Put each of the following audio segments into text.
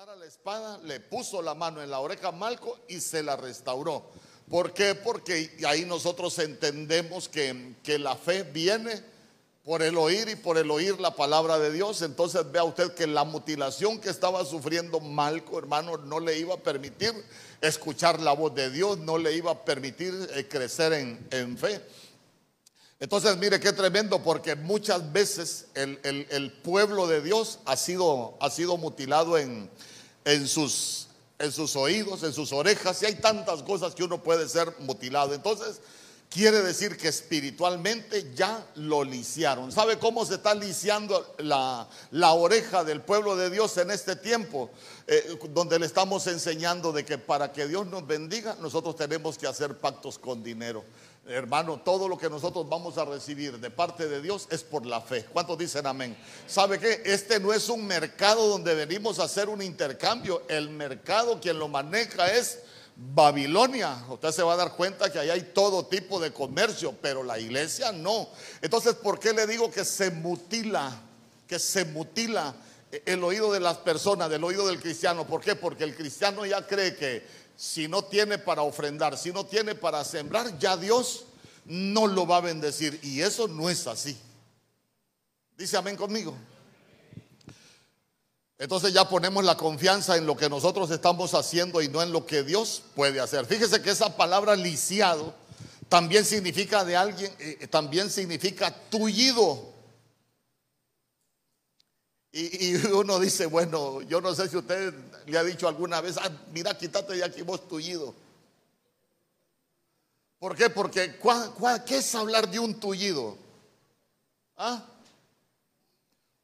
guardara la espada, le puso la mano en la oreja a Malco y se la restauró. ¿Por qué? Porque ahí nosotros entendemos que, que la fe viene por el oír y por el oír la palabra de Dios. Entonces vea usted que la mutilación que estaba sufriendo Malco, hermano, no le iba a permitir escuchar la voz de Dios, no le iba a permitir eh, crecer en, en fe. Entonces, mire qué tremendo, porque muchas veces el, el- el pueblo de Dios ha sido, ha sido mutilado en, en, sus, en sus oídos, en sus orejas, y hay tantas cosas que uno puede ser mutilado. Entonces, quiere decir que espiritualmente ya lo lisiaron. ¿Sabe cómo se está lisiando la, la oreja del pueblo de Dios en este tiempo? Eh, donde le estamos enseñando de que para que Dios nos bendiga, nosotros tenemos que hacer pactos con dinero. Hermano, todo lo que nosotros vamos a recibir de parte de Dios es por la fe. ¿Cuántos dicen amén? ¿Sabe qué? Este no es un mercado donde venimos a hacer un intercambio. El mercado quien lo maneja es Babilonia. Usted se va a dar cuenta que ahí hay todo tipo de comercio, pero la iglesia no. Entonces, ¿por qué le digo que se mutila? Que se mutila el oído de las personas, del oído del cristiano. ¿Por qué? Porque el cristiano ya cree que si no tiene para ofrendar, si no tiene para sembrar, ya Dios no lo va a bendecir. Y eso no es así. Dice amén conmigo. Entonces ya ponemos la confianza en lo que nosotros estamos haciendo y no en lo que Dios puede hacer. Fíjese que esa palabra lisiado también significa de alguien, eh, también significa tullido. Y, uno dice, bueno, yo no sé si usted le ha dicho alguna vez, "Ah, mira, quítate de aquí vos tullido. ¿Por qué? Porque ¿cuá- cuá- ¿qué es hablar de un tullido? ¿Ah?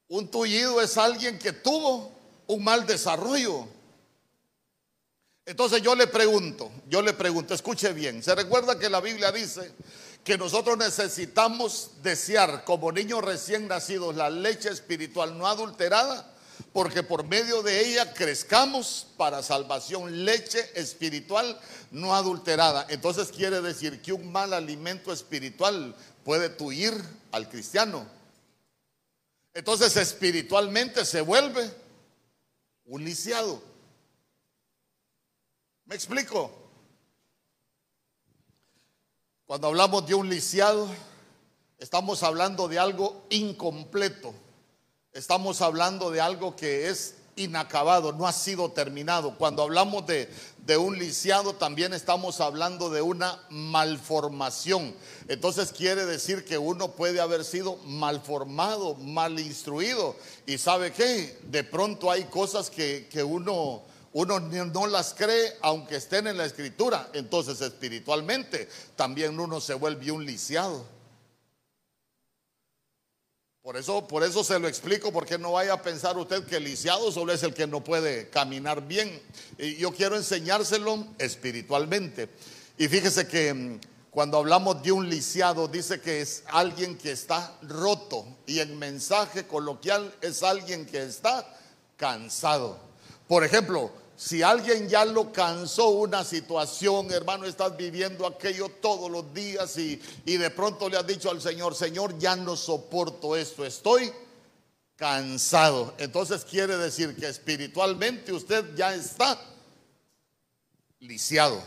Un tullido es alguien que tuvo un mal desarrollo. Entonces yo le pregunto, yo le pregunto, escuche bien, ¿se recuerda que la Biblia dice que nosotros necesitamos desear como niños recién nacidos la leche espiritual no adulterada? Porque por medio de ella crezcamos para salvación, leche espiritual no adulterada. Entonces quiere decir que un mal alimento espiritual puede tuir al cristiano. Entonces espiritualmente se vuelve un lisiado. ¿Me explico? Cuando hablamos de un lisiado, estamos hablando de algo incompleto. Estamos hablando de algo que es inacabado, no ha sido terminado. Cuando hablamos de, de un lisiado, también estamos hablando de una malformación. Entonces quiere decir que uno puede haber sido malformado, mal instruido. Y sabe qué, de pronto hay cosas que, que uno, uno no las cree aunque estén en la escritura. Entonces espiritualmente también uno se vuelve un lisiado. Por eso, por eso se lo explico, porque no vaya a pensar usted que el lisiado solo es el que no puede caminar bien. Y yo quiero enseñárselo espiritualmente. Y fíjese que mm, cuando hablamos de un lisiado, dice que es alguien que está roto. Y en mensaje coloquial es alguien que está cansado. Por ejemplo, si alguien ya lo cansó una situación, hermano, estás viviendo aquello todos los días y, y de pronto le has dicho al Señor, Señor, ya no soporto esto, estoy cansado. Entonces quiere decir que espiritualmente usted ya está lisiado.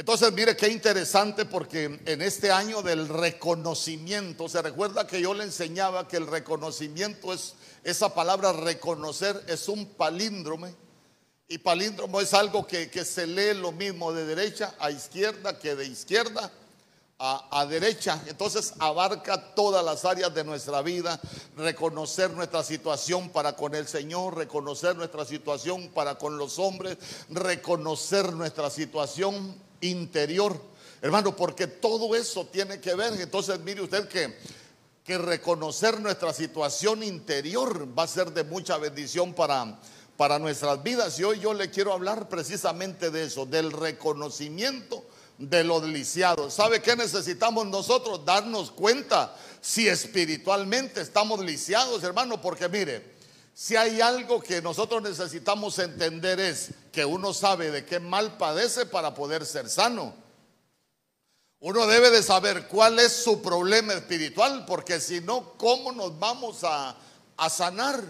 Entonces, mire qué interesante porque en este año del reconocimiento, se recuerda que yo le enseñaba que el reconocimiento es, esa palabra reconocer es un palíndrome. Y palíndromo es algo que, que se lee lo mismo de derecha a izquierda que de izquierda a, a derecha. Entonces abarca todas las áreas de nuestra vida, reconocer nuestra situación para con el Señor, reconocer nuestra situación para con los hombres, reconocer nuestra situación interior. Hermano, porque todo eso tiene que ver. Entonces mire usted que, que reconocer nuestra situación interior va a ser de mucha bendición para, para nuestras vidas. Y hoy yo le quiero hablar precisamente de eso, del reconocimiento de los lisiados. ¿Sabe qué necesitamos nosotros? Darnos cuenta si espiritualmente estamos lisiados, hermano, porque mire, si hay algo que nosotros necesitamos entender es que uno sabe de qué mal padece para poder ser sano. Uno debe de saber cuál es su problema espiritual, porque si no, ¿cómo nos vamos a, sanar?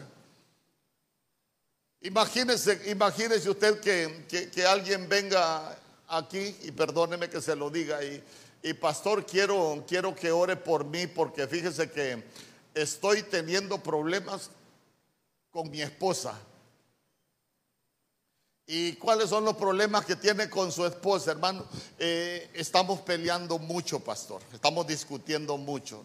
Imagínese, imagínese usted que, alguien venga aquí, y perdóneme que se lo diga, y, y pastor, quiero, quiero que ore por mí, porque fíjese que estoy teniendo problemas con mi esposa. ¿Y cuáles son los problemas que tiene con su esposa, hermano? Eh, estamos peleando mucho, pastor. Estamos discutiendo mucho.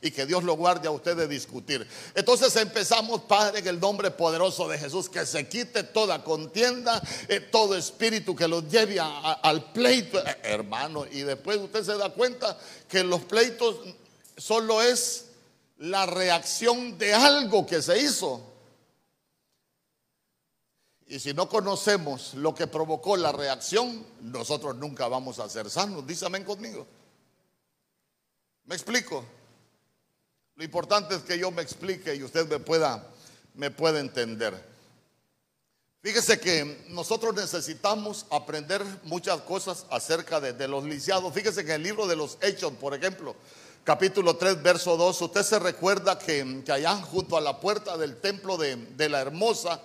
Y, que Dios lo guarde a usted de discutir. Entonces empezamos, Padre, en el nombre poderoso de Jesús, que se quite toda contienda, eh, todo espíritu que los lleve al pleito, eh, hermano. Y después usted se da cuenta que los pleitos solo es la reacción de algo que se hizo. Y si no conocemos lo que provocó la reacción, nosotros nunca vamos a ser sanos. Dísame conmigo. ¿Me explico? Lo importante es que yo me explique y usted me pueda, me pueda entender. Fíjese que nosotros necesitamos aprender muchas cosas acerca de, los lisiados. Fíjese que en el libro de los Hechos, por ejemplo, capítulo 3, verso 2, usted se recuerda que, allá junto a la puerta del templo de, de la hermosa,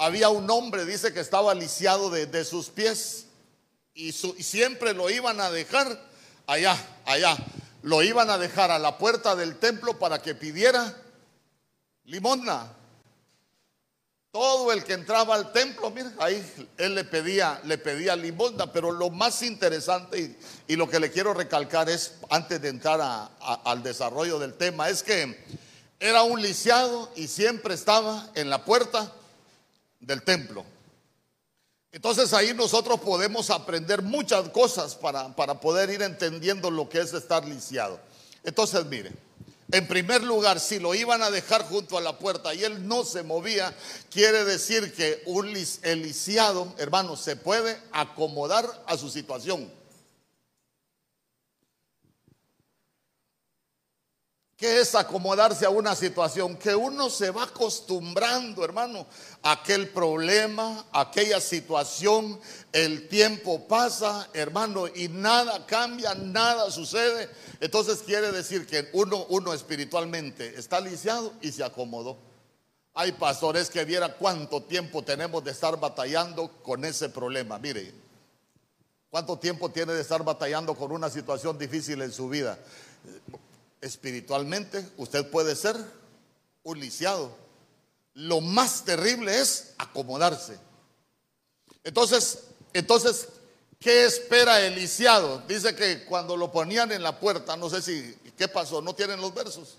había un hombre, dice que estaba lisiado de, sus pies y, siempre lo iban a dejar allá, allá. Lo iban a dejar a la puerta del templo para que pidiera limosna. Todo el que entraba al templo, mira, ahí él le pedía, le pedía limosna, pero lo más interesante y, lo que le quiero recalcar es, antes de entrar al desarrollo del tema, es que era un lisiado y siempre estaba en la puerta del templo. Entonces ahí nosotros podemos aprender muchas cosas para, para poder ir entendiendo lo que es estar lisiado. Entonces mire, en primer lugar, si lo iban a dejar junto a la puerta y él no se movía, quiere decir que un el lisiado, hermano, se puede acomodar a su situación. ¿Qué es acomodarse a una situación? Que uno se va acostumbrando, hermano, a aquel problema, a aquella situación. El tiempo pasa, hermano, y nada cambia, nada sucede. Entonces quiere decir que uno, uno espiritualmente está lisiado y se acomodó. Hay pastores que viera cuánto tiempo tenemos de estar batallando con ese problema. Mire, cuánto tiempo tiene de estar batallando con una situación difícil en su vida espiritualmente usted puede ser un lisiado. Lo más terrible es acomodarse. Entonces, entonces, ¿qué espera el lisiado? Dice que cuando lo ponían en la puerta, no sé si, ¿qué pasó? No tienen los versos.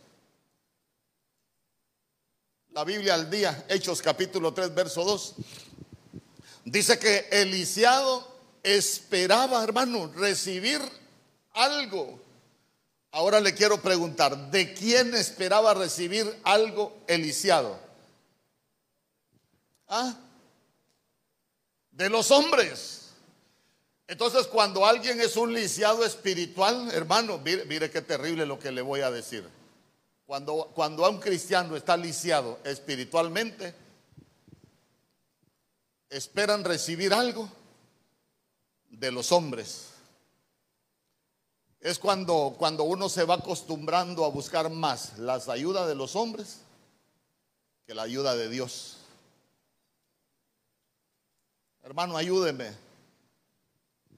La Biblia al día, Hechos capítulo 3, verso 2. Dice que el lisiado esperaba, hermano, recibir algo Ahora le quiero preguntar, ¿de quién esperaba recibir algo eliciado? ¿Ah? De los hombres. Entonces, cuando alguien es un lisiado espiritual, hermano, mire, qué terrible lo que le voy a decir. Cuando, cuando a un cristiano está lisiado espiritualmente, esperan recibir algo de los hombres es cuando, cuando uno se va acostumbrando a buscar más las ayudas de los hombres que la ayuda de Dios. Hermano, ayúdeme.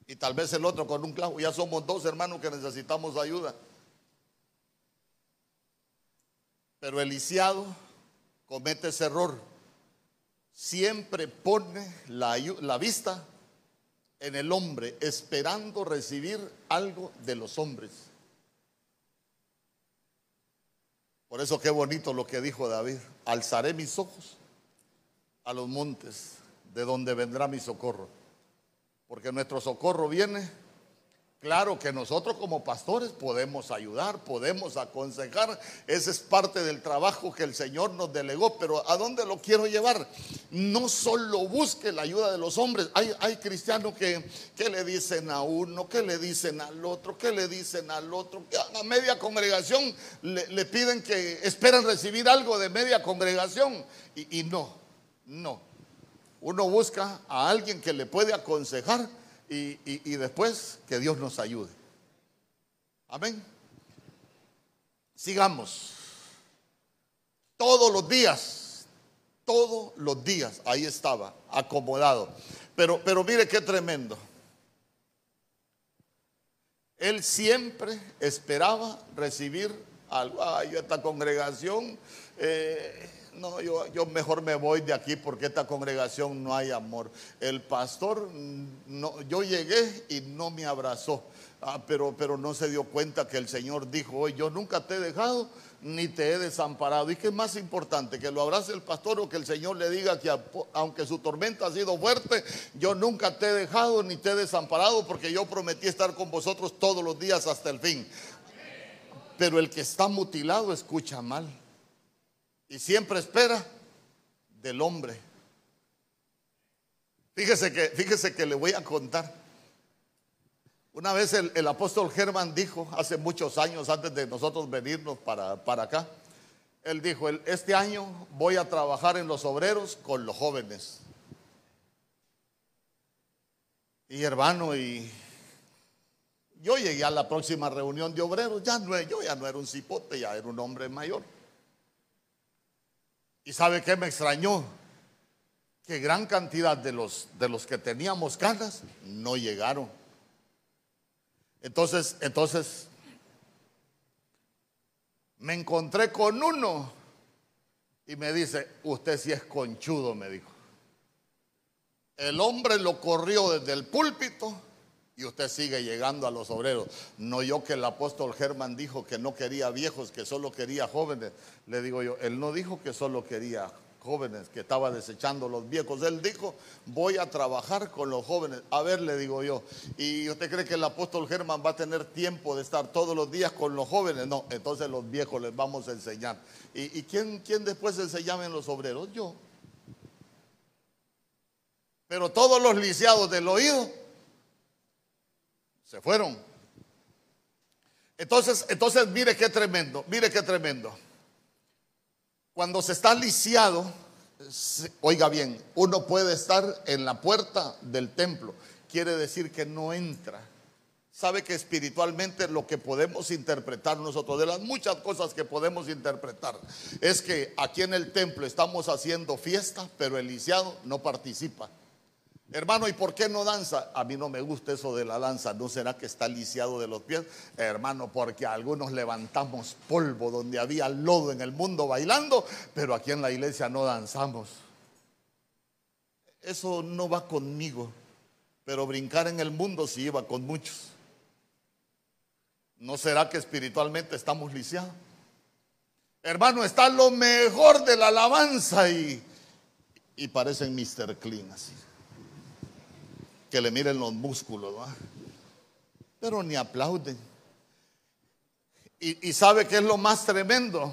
Y tal vez el otro con un clavo. Ya somos dos hermanos que necesitamos ayuda. Pero el lisiado comete ese error. Siempre pone la, la vista en el hombre esperando recibir algo de los hombres. Por eso qué bonito lo que dijo David. Alzaré mis ojos a los montes, de donde vendrá mi socorro. Porque nuestro socorro viene Claro que nosotros como pastores podemos ayudar, podemos aconsejar, ese es parte del trabajo que el Señor nos delegó, pero ¿a dónde lo quiero llevar? No solo busque la ayuda de los hombres, hay, hay cristianos que, que, le dicen a uno, que le dicen al otro, que le dicen al otro, que a media congregación le, piden que esperan recibir algo de media congregación y, y no, no. Uno busca a alguien que le puede aconsejar y, después que Dios nos ayude. Amén. Sigamos. Todos los días, todos los días, ahí estaba, acomodado. Pero, pero mire qué tremendo. Él siempre esperaba recibir algo. Ay, esta congregación, eh, no, yo, yo, mejor me voy de aquí porque esta congregación no hay amor. El pastor, no, yo llegué y no me abrazó, ah, pero, pero no se dio cuenta que el Señor dijo, hoy yo nunca te he dejado ni te he desamparado. ¿Y qué es más importante? Que lo abrace el pastor o que el Señor le diga que aunque su tormenta ha sido fuerte, yo nunca te he dejado ni te he desamparado porque yo prometí estar con vosotros todos los días hasta el fin. Pero el que está mutilado escucha mal y siempre espera del hombre. Fíjese que, fíjese que le voy a contar. Una vez el, apóstol Germán dijo, hace muchos años antes de nosotros venirnos para, para acá, él dijo, este año voy a trabajar en los obreros con los jóvenes. Y hermano, y yo llegué a la próxima reunión de obreros, ya no, yo ya no era un cipote, ya era un hombre mayor. ¿Y sabe qué me extrañó? Que gran cantidad de los, de los que teníamos canas no llegaron. Entonces, entonces, me encontré con uno y me dice, usted sí es conchudo, me dijo. El hombre lo corrió desde el púlpito y usted sigue llegando a los obreros. No yo que el apóstol Germán dijo que no quería viejos, que solo quería jóvenes. Le digo yo, él no dijo que solo quería jóvenes, que estaba desechando los viejos. Él dijo, voy a trabajar con los jóvenes. A ver, le digo yo, ¿y usted cree que el apóstol Germán va a tener tiempo de estar todos los días con los jóvenes? No, entonces los viejos les vamos a enseñar. ¿Y, quién, quién después enseñaba en los obreros? Yo. Pero todos los lisiados del oído se fueron. Entonces, entonces mire qué tremendo, mire qué tremendo. Cuando se está lisiado, oiga bien, uno puede estar en la puerta del templo. Quiere decir que no entra. Sabe que espiritualmente lo que podemos interpretar nosotros, de las muchas cosas que podemos interpretar, es que aquí en el templo estamos haciendo fiesta, pero el lisiado no participa. Hermano, ¿y por qué no danza? A mí no me gusta eso de la danza. ¿No será que está lisiado de los pies? Hermano, porque algunos levantamos polvo donde había lodo en el mundo bailando, pero aquí en la iglesia no danzamos. Eso no va conmigo, pero brincar en el mundo sí iba con muchos. ¿No será que espiritualmente estamos lisiados? Hermano, está lo mejor de la alabanza y, y parecen Mr. Clean así que le miren los músculos, pero ni aplauden. Y, sabe que es lo más tremendo.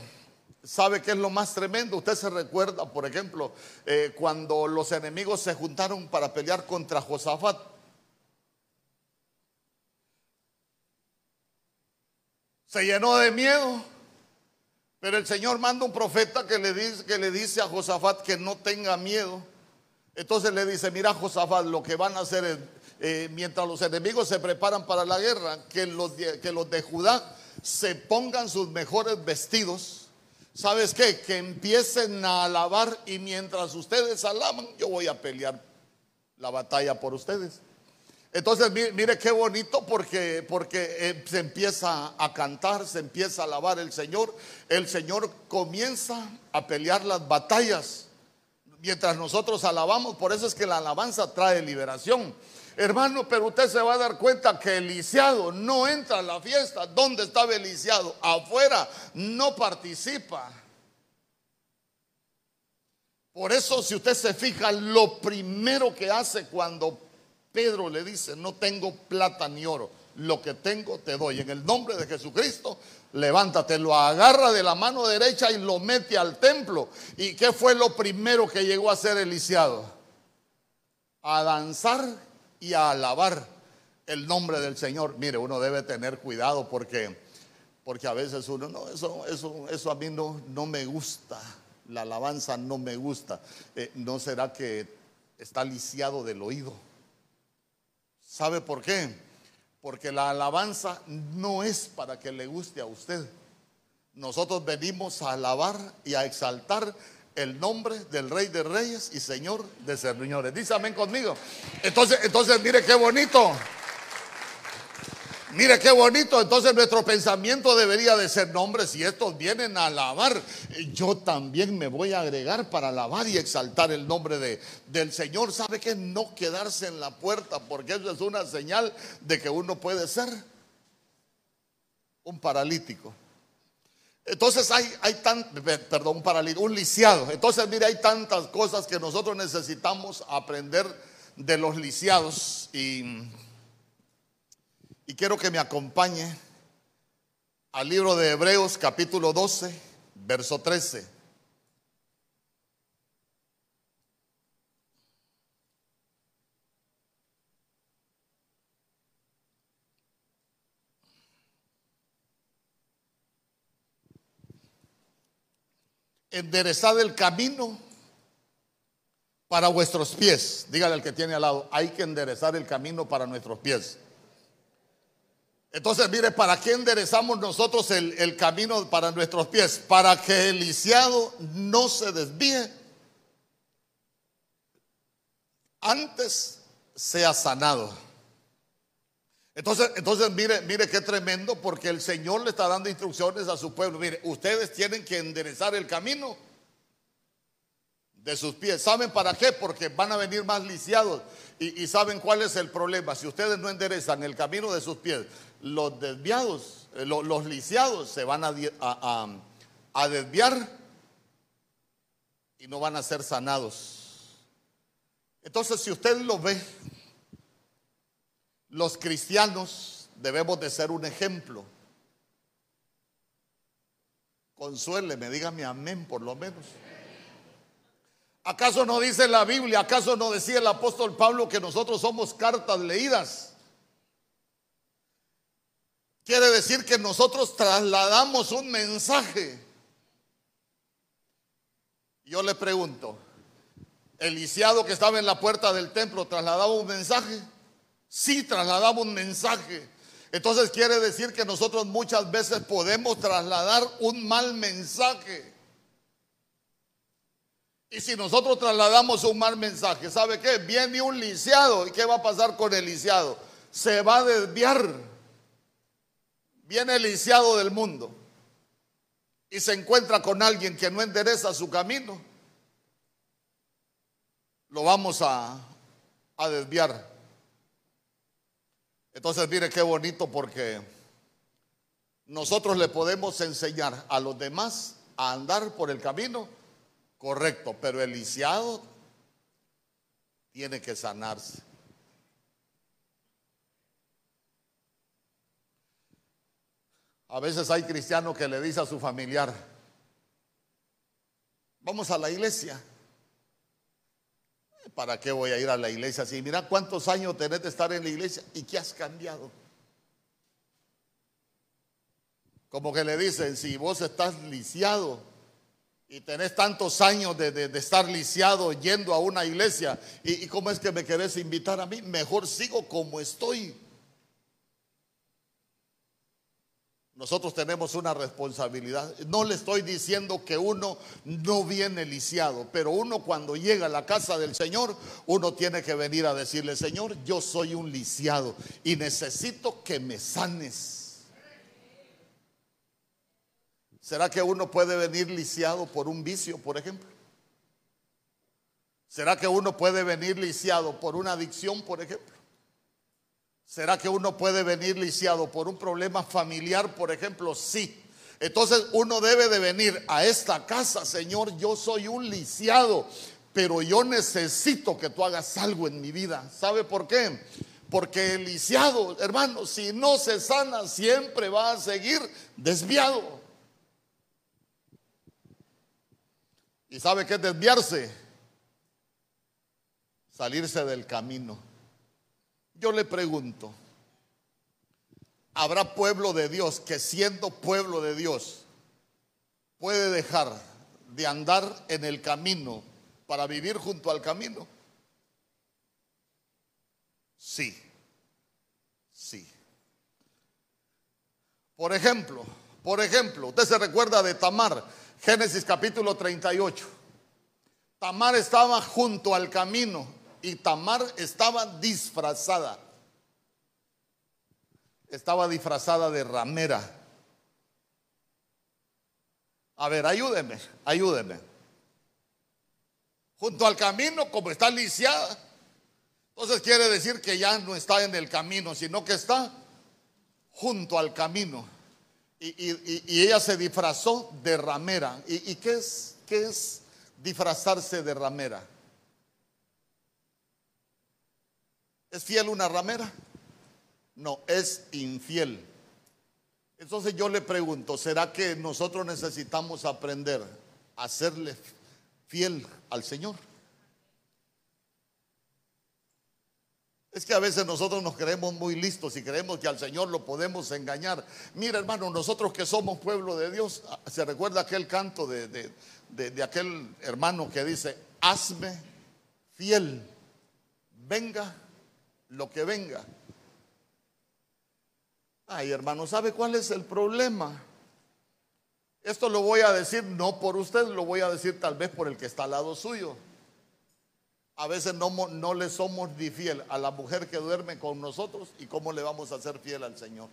¿Sabe qué es lo más tremendo? Usted se recuerda, por ejemplo, eh, cuando los enemigos se juntaron para pelear contra Josafat. Se llenó de miedo, pero el Señor manda un profeta que le dice, que le dice a Josafat que no tenga miedo. Entonces le dice, mira Josafat, lo que van a hacer es, eh, mientras los enemigos se preparan para la guerra, que los, de, que los de Judá se pongan sus mejores vestidos. ¿Sabes qué? Que empiecen a alabar y mientras ustedes alaban, yo voy a pelear la batalla por ustedes. Entonces, mire, qué bonito porque, porque eh, se empieza a cantar, se empieza a alabar el Señor. El Señor comienza a pelear las batallas mientras nosotros alabamos. Por eso es que la alabanza trae liberación. Hermano, pero usted se va a dar cuenta que el lisiado no entra a la fiesta. ¿Dónde estaba el lisiado? Afuera, no participa. Por eso, si usted se fija, lo primero que hace cuando Pedro le dice, no tengo plata ni oro, lo que tengo te doy. En el nombre de Jesucristo, levántate, lo agarra de la mano derecha y lo mete al templo. ¿Y qué fue lo primero que llegó a hacer el lisiado? A danzar y a alabar el nombre del Señor. Mire, uno debe tener cuidado porque, porque a veces uno, no, eso, eso, eso a mí no, no me gusta. La alabanza no me gusta. Eh, ¿No será que está lisiado del oído? ¿Sabe por qué? Porque la alabanza no es para que le guste a usted. Nosotros venimos a alabar y a exaltar el nombre del Rey de Reyes y Señor de Señores. Dice amén conmigo. Entonces, entonces mire qué bonito. Mire qué bonito, entonces nuestro pensamiento debería de ser, nombres si estos vienen a alabar, yo también me voy a agregar para alabar y exaltar el nombre de, del Señor. ¿Sabe que No quedarse en la puerta, porque eso es una señal de que uno puede ser un paralítico. Entonces hay, hay tan, perdón, un paralítico, un lisiado. Entonces, mire, hay tantas cosas que nosotros necesitamos aprender de los lisiados y y quiero que me acompañe al libro de Hebreos capítulo 12, verso 13. Enderezad el camino para vuestros pies. Dígale al que tiene al lado, hay que enderezar el camino para nuestros pies. Entonces, mire, ¿para qué enderezamos nosotros el, camino para nuestros pies? Para que el lisiado no se desvíe. Antes sea sanado. Entonces, entonces mire, mire qué tremendo, porque el Señor le está dando instrucciones a su pueblo. Mire, ustedes tienen que enderezar el camino de sus pies. ¿Saben para qué? Porque van a venir más lisiados. Y, saben cuál es el problema. Si ustedes no enderezan el camino de sus pies, los desviados, eh, los, lisiados se van a, a, desviar y no van a ser sanados. Entonces, si usted lo ve, los cristianos debemos de ser un ejemplo. Consuéleme, dígame amén por lo menos. ¿Acaso no dice la Biblia, acaso no decía el apóstol Pablo que nosotros somos cartas leídas? Quiere decir que nosotros trasladamos un mensaje. Yo le pregunto, ¿el lisiado que estaba en la puerta del templo trasladaba un mensaje? Sí, trasladaba un mensaje. Entonces quiere decir que nosotros muchas veces podemos trasladar un mal mensaje. Y si nosotros trasladamos un mal mensaje, ¿sabe qué? Viene un lisiado. ¿Y qué va a pasar con el lisiado? Se va a desviar. Viene el lisiado del mundo y se encuentra con alguien que no endereza su camino. Lo vamos a, a desviar. Entonces, mire qué bonito porque nosotros le podemos enseñar a los demás a andar por el camino Correcto, pero el lisiado tiene que sanarse. A veces hay cristianos que le dice a su familiar, vamos a la iglesia. ¿Para qué voy a ir a la iglesia? Si mira cuántos años tenés de estar en la iglesia y qué has cambiado. Como que le dicen, si vos estás lisiado, y tenés tantos años de, estar lisiado yendo a una iglesia, ¿Y, ¿y cómo es que me querés invitar a mí? Mejor sigo como estoy. Nosotros tenemos una responsabilidad. No le estoy diciendo que uno no viene lisiado, pero uno cuando llega a la casa del Señor, uno tiene que venir a decirle, Señor, yo soy un lisiado y necesito que me sanes. ¿Será que uno puede venir lisiado por un vicio, por ejemplo? ¿Será que uno puede venir lisiado por una adicción, por ejemplo? ¿Será que uno puede venir lisiado por un problema familiar, por ejemplo? Sí. Entonces uno debe de venir a esta casa, Señor, yo soy un lisiado, pero yo necesito que tú hagas algo en mi vida. ¿Sabe por qué? Porque el lisiado, hermano, si no se sana, siempre va a seguir desviado. ¿Y sabe qué es desviarse? Salirse del camino. Yo le pregunto, ¿habrá pueblo de Dios que siendo pueblo de Dios puede dejar de andar en el camino para vivir junto al camino? Sí, sí. Por ejemplo, por ejemplo, usted se recuerda de Tamar, Génesis capítulo 38. Tamar estaba junto al camino y Tamar estaba disfrazada. Estaba disfrazada de ramera. A ver, ayúdeme, ayúdeme. Junto al camino, como está lisiada, entonces quiere decir que ya no está en el camino, sino que está junto al camino. Y, ella se disfrazó de ramera. ¿Y, qué, es, qué es disfrazarse de ramera? ¿Es fiel una ramera? No, es infiel. Entonces yo le pregunto, ¿será que nosotros necesitamos aprender a serle fiel al Señor? Es que a veces nosotros nos creemos muy listos y creemos que al Señor lo podemos engañar. Mira, hermano, nosotros que somos pueblo de Dios, se recuerda aquel canto de, de aquel hermano que dice, hazme fiel, venga lo que venga. Ay, hermano, ¿sabe cuál es el problema? Esto lo voy a decir no por usted, lo voy a decir tal vez por el que está al lado suyo. A veces no, no le somos ni fiel a la mujer que duerme con nosotros y cómo le vamos a ser fiel al Señor.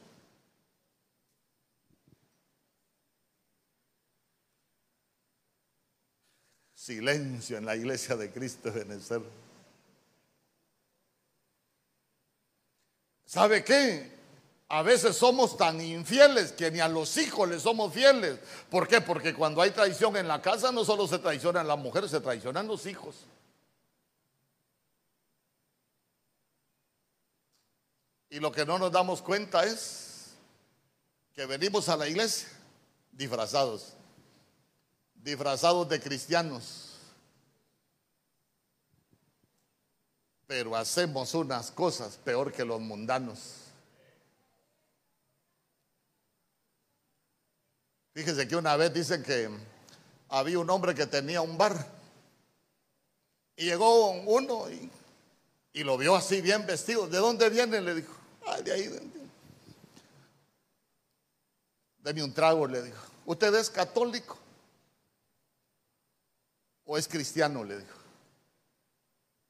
Silencio en la iglesia de Cristo Benecer. ¿Sabe qué? A veces somos tan infieles que ni a los hijos les somos fieles. ¿Por qué? Porque cuando hay traición en la casa no solo se traicionan las mujeres, se traicionan los hijos. Y lo que no nos damos cuenta es que venimos a la iglesia disfrazados, disfrazados de cristianos. Pero hacemos unas cosas peor que los mundanos. Fíjese que una vez dicen que había un hombre que tenía un bar. Y llegó uno y, lo vio así bien vestido. ¿De dónde viene? Le dijo. Ay, de ahí. Deme un trago, le dijo. ¿Usted es católico? ¿O es cristiano? Le dijo.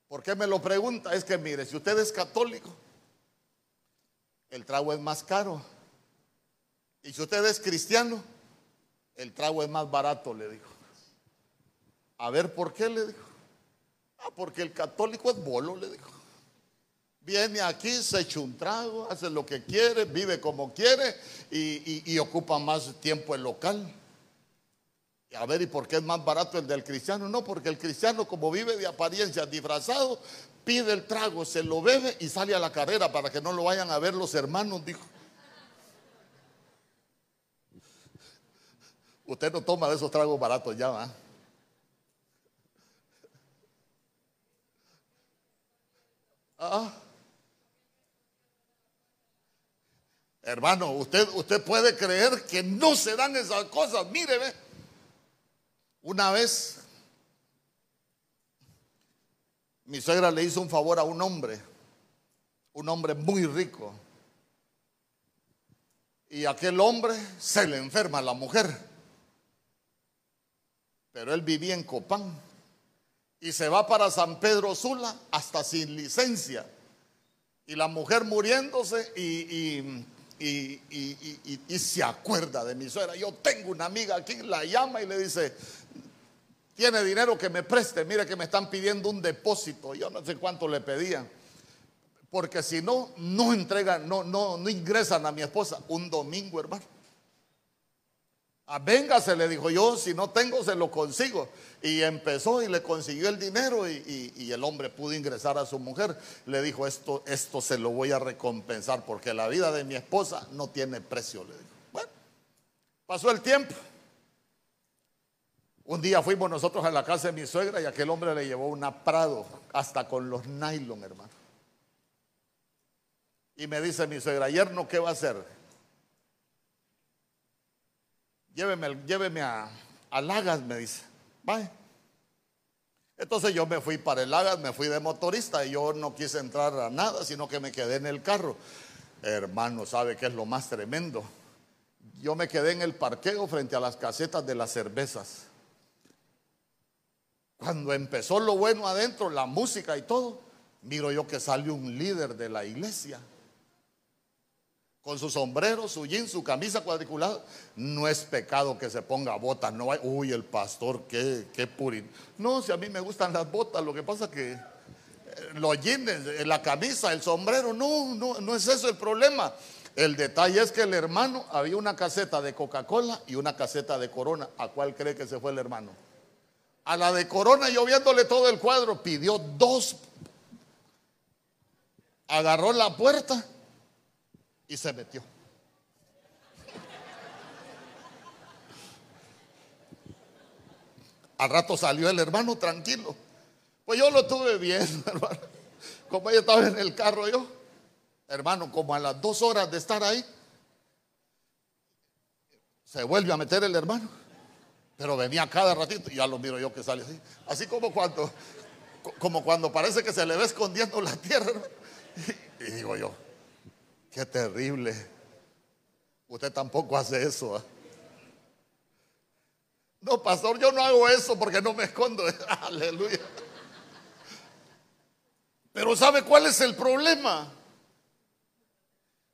¿Por qué me lo pregunta? Es que mire, si usted es católico, el trago es más caro. Y si usted es cristiano, el trago es más barato, le dijo. A ver, ¿por qué? Le dijo. Ah, porque el católico es bolo, le dijo. Viene aquí, se echa un trago, hace lo que quiere, vive como quiere y, ocupa más tiempo el local. A ver, ¿y por qué es más barato el del cristiano? No, porque el cristiano, como vive de apariencia disfrazado, pide el trago, se lo bebe y sale a la carrera para que no lo vayan a ver los hermanos, dijo. Usted no toma de esos tragos baratos ya, ¿va? Ah. Hermano, usted, usted puede creer que no se dan esas cosas. Mire, ve. Una vez mi suegra le hizo un favor a un hombre, un hombre muy rico. Y aquel hombre se le enferma a la mujer pero él vivía en Copán y se va para San Pedro Sula hasta sin licencia. Y la mujer muriéndose y, y, se acuerda de mi suegra. Yo tengo una amiga aquí, la llama y le dice, tiene dinero que me preste, mire que me están pidiendo un depósito, yo no sé cuánto le pedían. Porque si no, no entregan, no, no, no ingresan a mi esposa un domingo, hermano. Ah, véngase, le dijo yo, si no tengo, se lo consigo. Y empezó y le consiguió el dinero y, el hombre pudo ingresar a su mujer. Le dijo, esto, esto se lo voy a recompensar porque la vida de mi esposa no tiene precio, le dijo. Bueno, pasó el tiempo. Un día fuimos nosotros a la casa de mi suegra y aquel hombre le llevó una Prado hasta con los nylon, hermano. Y me dice mi suegra, ayer no, ¿qué va a hacer? lléveme, lléveme a, Lagas, me dice. Bye. Entonces yo me fui para el Lagas, me fui de motorista y yo no quise entrar a nada, sino que me quedé en el carro. Hermano, ¿sabe qué es lo más tremendo? yo me quedé en el parqueo frente a las casetas de las cervezas. Cuando empezó lo bueno adentro, la música y todo, miro yo que sale un líder de la iglesia. Con su sombrero, su jean, su camisa cuadriculada. No es pecado que se ponga botas. No hay, uy, el pastor, qué, qué purín. No, si a mí me gustan las botas, lo que pasa que eh, los jeans, eh, la camisa, el sombrero, no, no, no es eso el problema. El detalle es que el hermano había una caseta de Coca-Cola y una caseta de Corona. ¿A cuál cree que se fue el hermano? A la de Corona, yo viéndole todo el cuadro, pidió dos. Agarró la puerta y se metió. Al rato salió el hermano tranquilo. Pues yo lo tuve bien, hermano. Como ella estaba en el carro yo. Hermano, como a las dos horas de estar ahí, se vuelve a meter el hermano. Pero venía cada ratito y ya lo miro yo que sale así. Así como cuando, como cuando parece que se le ve escondiendo la tierra. Y digo yo, qué terrible. Usted tampoco hace eso. ¿ah? No, pastor, yo no hago eso porque no me escondo. Aleluya. Pero ¿sabe cuál es el problema?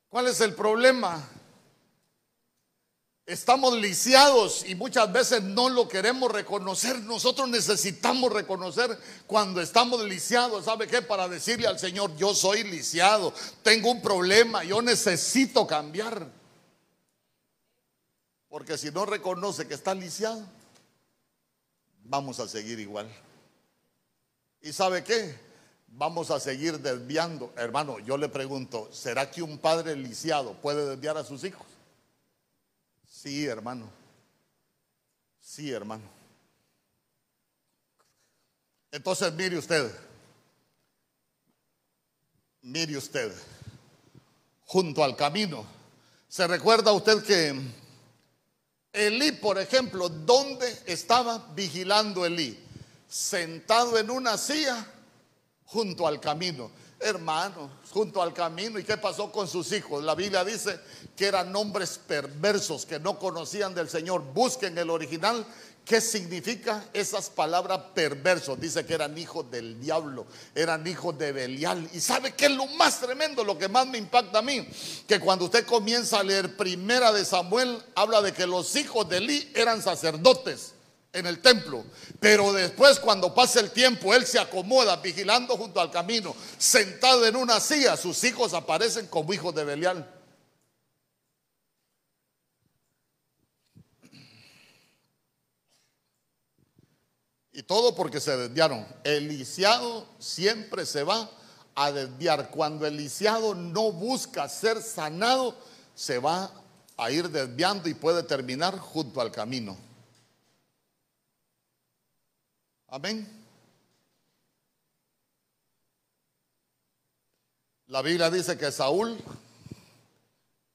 ¿Cuál es el problema? Estamos lisiados y muchas veces no lo queremos reconocer. Nosotros necesitamos reconocer cuando estamos lisiados. ¿Sabe qué? Para decirle al Señor, yo soy lisiado, tengo un problema, yo necesito cambiar. Porque si no reconoce que está lisiado, vamos a seguir igual. ¿Y sabe qué? vamos a seguir desviando. Hermano, yo le pregunto, ¿será que un padre lisiado puede desviar a sus hijos? Sí, hermano. Sí, hermano. Entonces, mire usted, mire usted, junto al camino, ¿se recuerda usted que Elí, por ejemplo, dónde estaba vigilando Elí? Sentado en una silla junto al camino. Hermano, junto al camino. ¿Y qué pasó con sus hijos? La Biblia dice que eran hombres perversos que no conocían del Señor. Busquen el original. ¿Qué significa esas palabras perversos? Dice que eran hijos del diablo, eran hijos de Belial. ¿Y sabe qué es lo más tremendo? Lo que más me impacta a mí, que cuando usted comienza a leer Primera de Samuel, habla de que los hijos de Eli eran sacerdotes en el templo. Pero después cuando pasa el tiempo, él se acomoda vigilando junto al camino, sentado en una silla, sus hijos aparecen como hijos de Belial. Y todo porque se desviaron. El lisiado siempre se va a desviar. Cuando el lisiado no busca ser sanado, se va a ir desviando y puede terminar junto al camino. Amén. La Biblia dice que Saúl,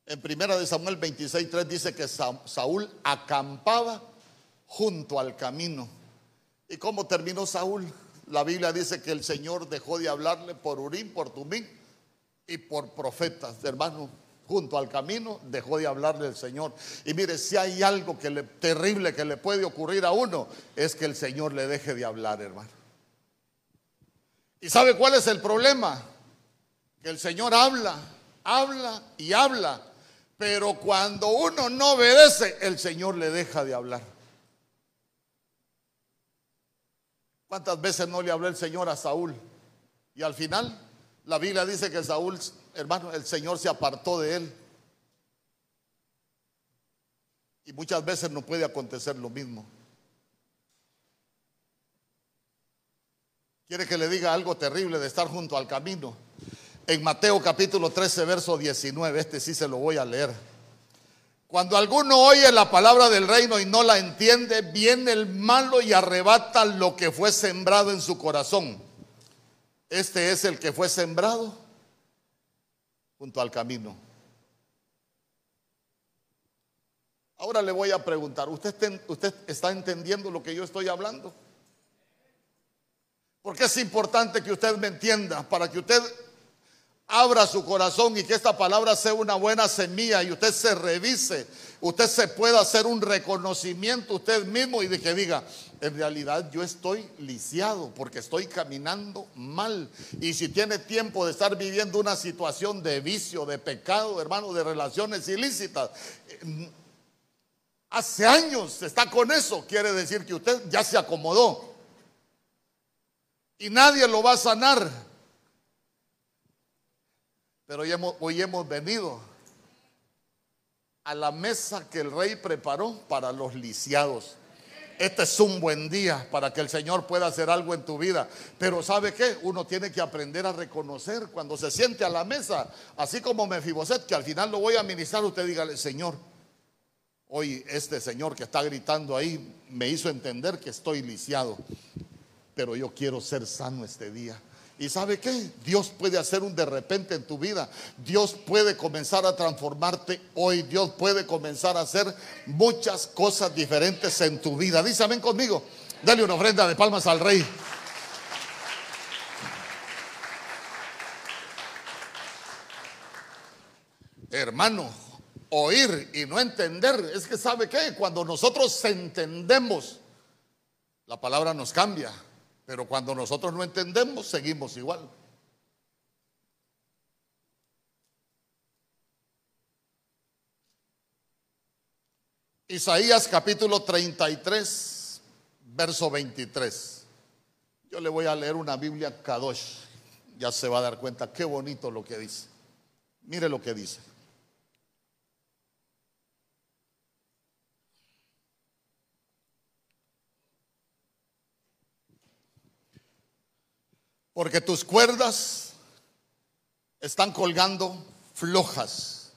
en primera de Samuel 26, 3 dice que Saúl acampaba junto al camino. ¿Y cómo terminó Saúl? La Biblia dice que el Señor dejó de hablarle por Urín, por Tumín y por profetas, hermano junto al camino, dejó de hablarle el Señor. Y mire, si hay algo que le, terrible que le puede ocurrir a uno, es que el Señor le deje de hablar, hermano. ¿Y sabe cuál es el problema? Que el Señor habla, habla y habla, pero cuando uno no obedece, el Señor le deja de hablar. ¿Cuántas veces no le habló el Señor a Saúl? Y al final, la Biblia dice que Saúl hermano, el Señor se apartó de él. Y muchas veces no puede acontecer lo mismo. Quiere que le diga algo terrible de estar junto al camino. En Mateo capítulo 13, verso 19, este sí se lo voy a leer. Cuando alguno oye la palabra del reino y no la entiende, viene el malo y arrebata lo que fue sembrado en su corazón. Este es el que fue sembrado junto al camino. Ahora le voy a preguntar, ¿usted, ¿usted está entendiendo lo que yo estoy hablando? Porque es importante que usted me entienda, para que usted abra su corazón y que esta palabra sea una buena semilla y usted se revise, usted se pueda hacer un reconocimiento usted mismo y de que diga, en realidad yo estoy lisiado porque estoy caminando mal. Y si tiene tiempo de estar viviendo una situación de vicio, de pecado, hermano, de relaciones ilícitas, eh, hace años está con eso, quiere decir que usted ya se acomodó. Y nadie lo va a sanar. Pero hoy hemos, hoy hemos venido a la mesa que el rey preparó para los lisiados. Este es un buen día para que el Señor pueda hacer algo en tu vida. Pero ¿sabe qué? Uno tiene que aprender a reconocer cuando se siente a la mesa, así como Mefiboset, que al final lo voy a ministrar, usted dígale, Señor, hoy este Señor que está gritando ahí me hizo entender que estoy lisiado, pero yo quiero ser sano este día. ¿Y sabe qué? Dios puede hacer un de repente en tu vida. Dios puede comenzar a transformarte hoy. Dios puede comenzar a hacer muchas cosas diferentes en tu vida. Dice amén conmigo. Dale una ofrenda de palmas al rey. Hermano, oír y no entender. Es que sabe qué? Cuando nosotros entendemos, la palabra nos cambia. Pero cuando nosotros no entendemos, seguimos igual. Isaías capítulo 33, verso 23. Yo le voy a leer una Biblia Kadosh. Ya se va a dar cuenta qué bonito lo que dice. Mire lo que dice. Porque tus cuerdas están colgando flojas.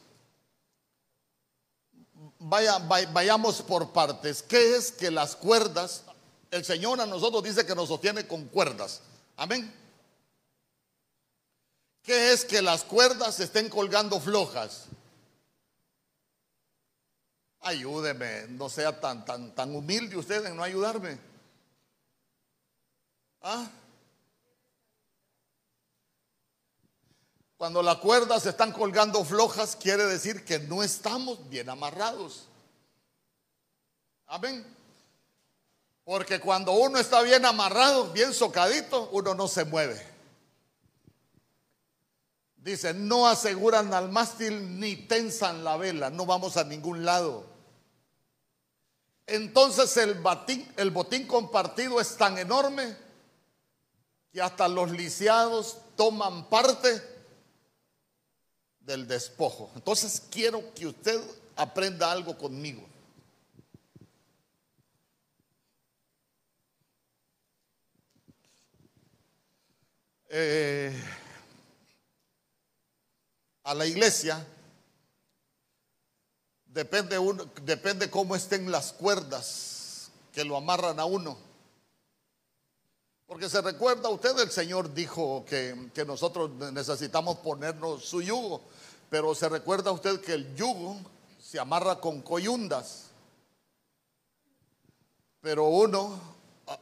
Vaya, vayamos por partes. ¿Qué es que las cuerdas, el Señor a nosotros dice que nos sostiene con cuerdas? Amén. ¿Qué es que las cuerdas estén colgando flojas? Ayúdeme, no sea tan, tan, tan humilde usted en no ayudarme. ¿Ah? Cuando las cuerdas se están colgando flojas, quiere decir que no estamos bien amarrados. Amén. Porque cuando uno está bien amarrado, bien socadito, uno no se mueve. Dice, no aseguran al mástil ni tensan la vela, no vamos a ningún lado. Entonces el, el botín compartido es tan enorme que hasta los lisiados toman parte del despojo. Entonces quiero que usted aprenda algo conmigo. Eh, a la iglesia depende, uno, depende cómo estén las cuerdas que lo amarran a uno. Porque se recuerda usted, el Señor dijo que, que nosotros necesitamos ponernos su yugo. Pero se recuerda usted que el yugo se amarra con coyundas. Pero uno,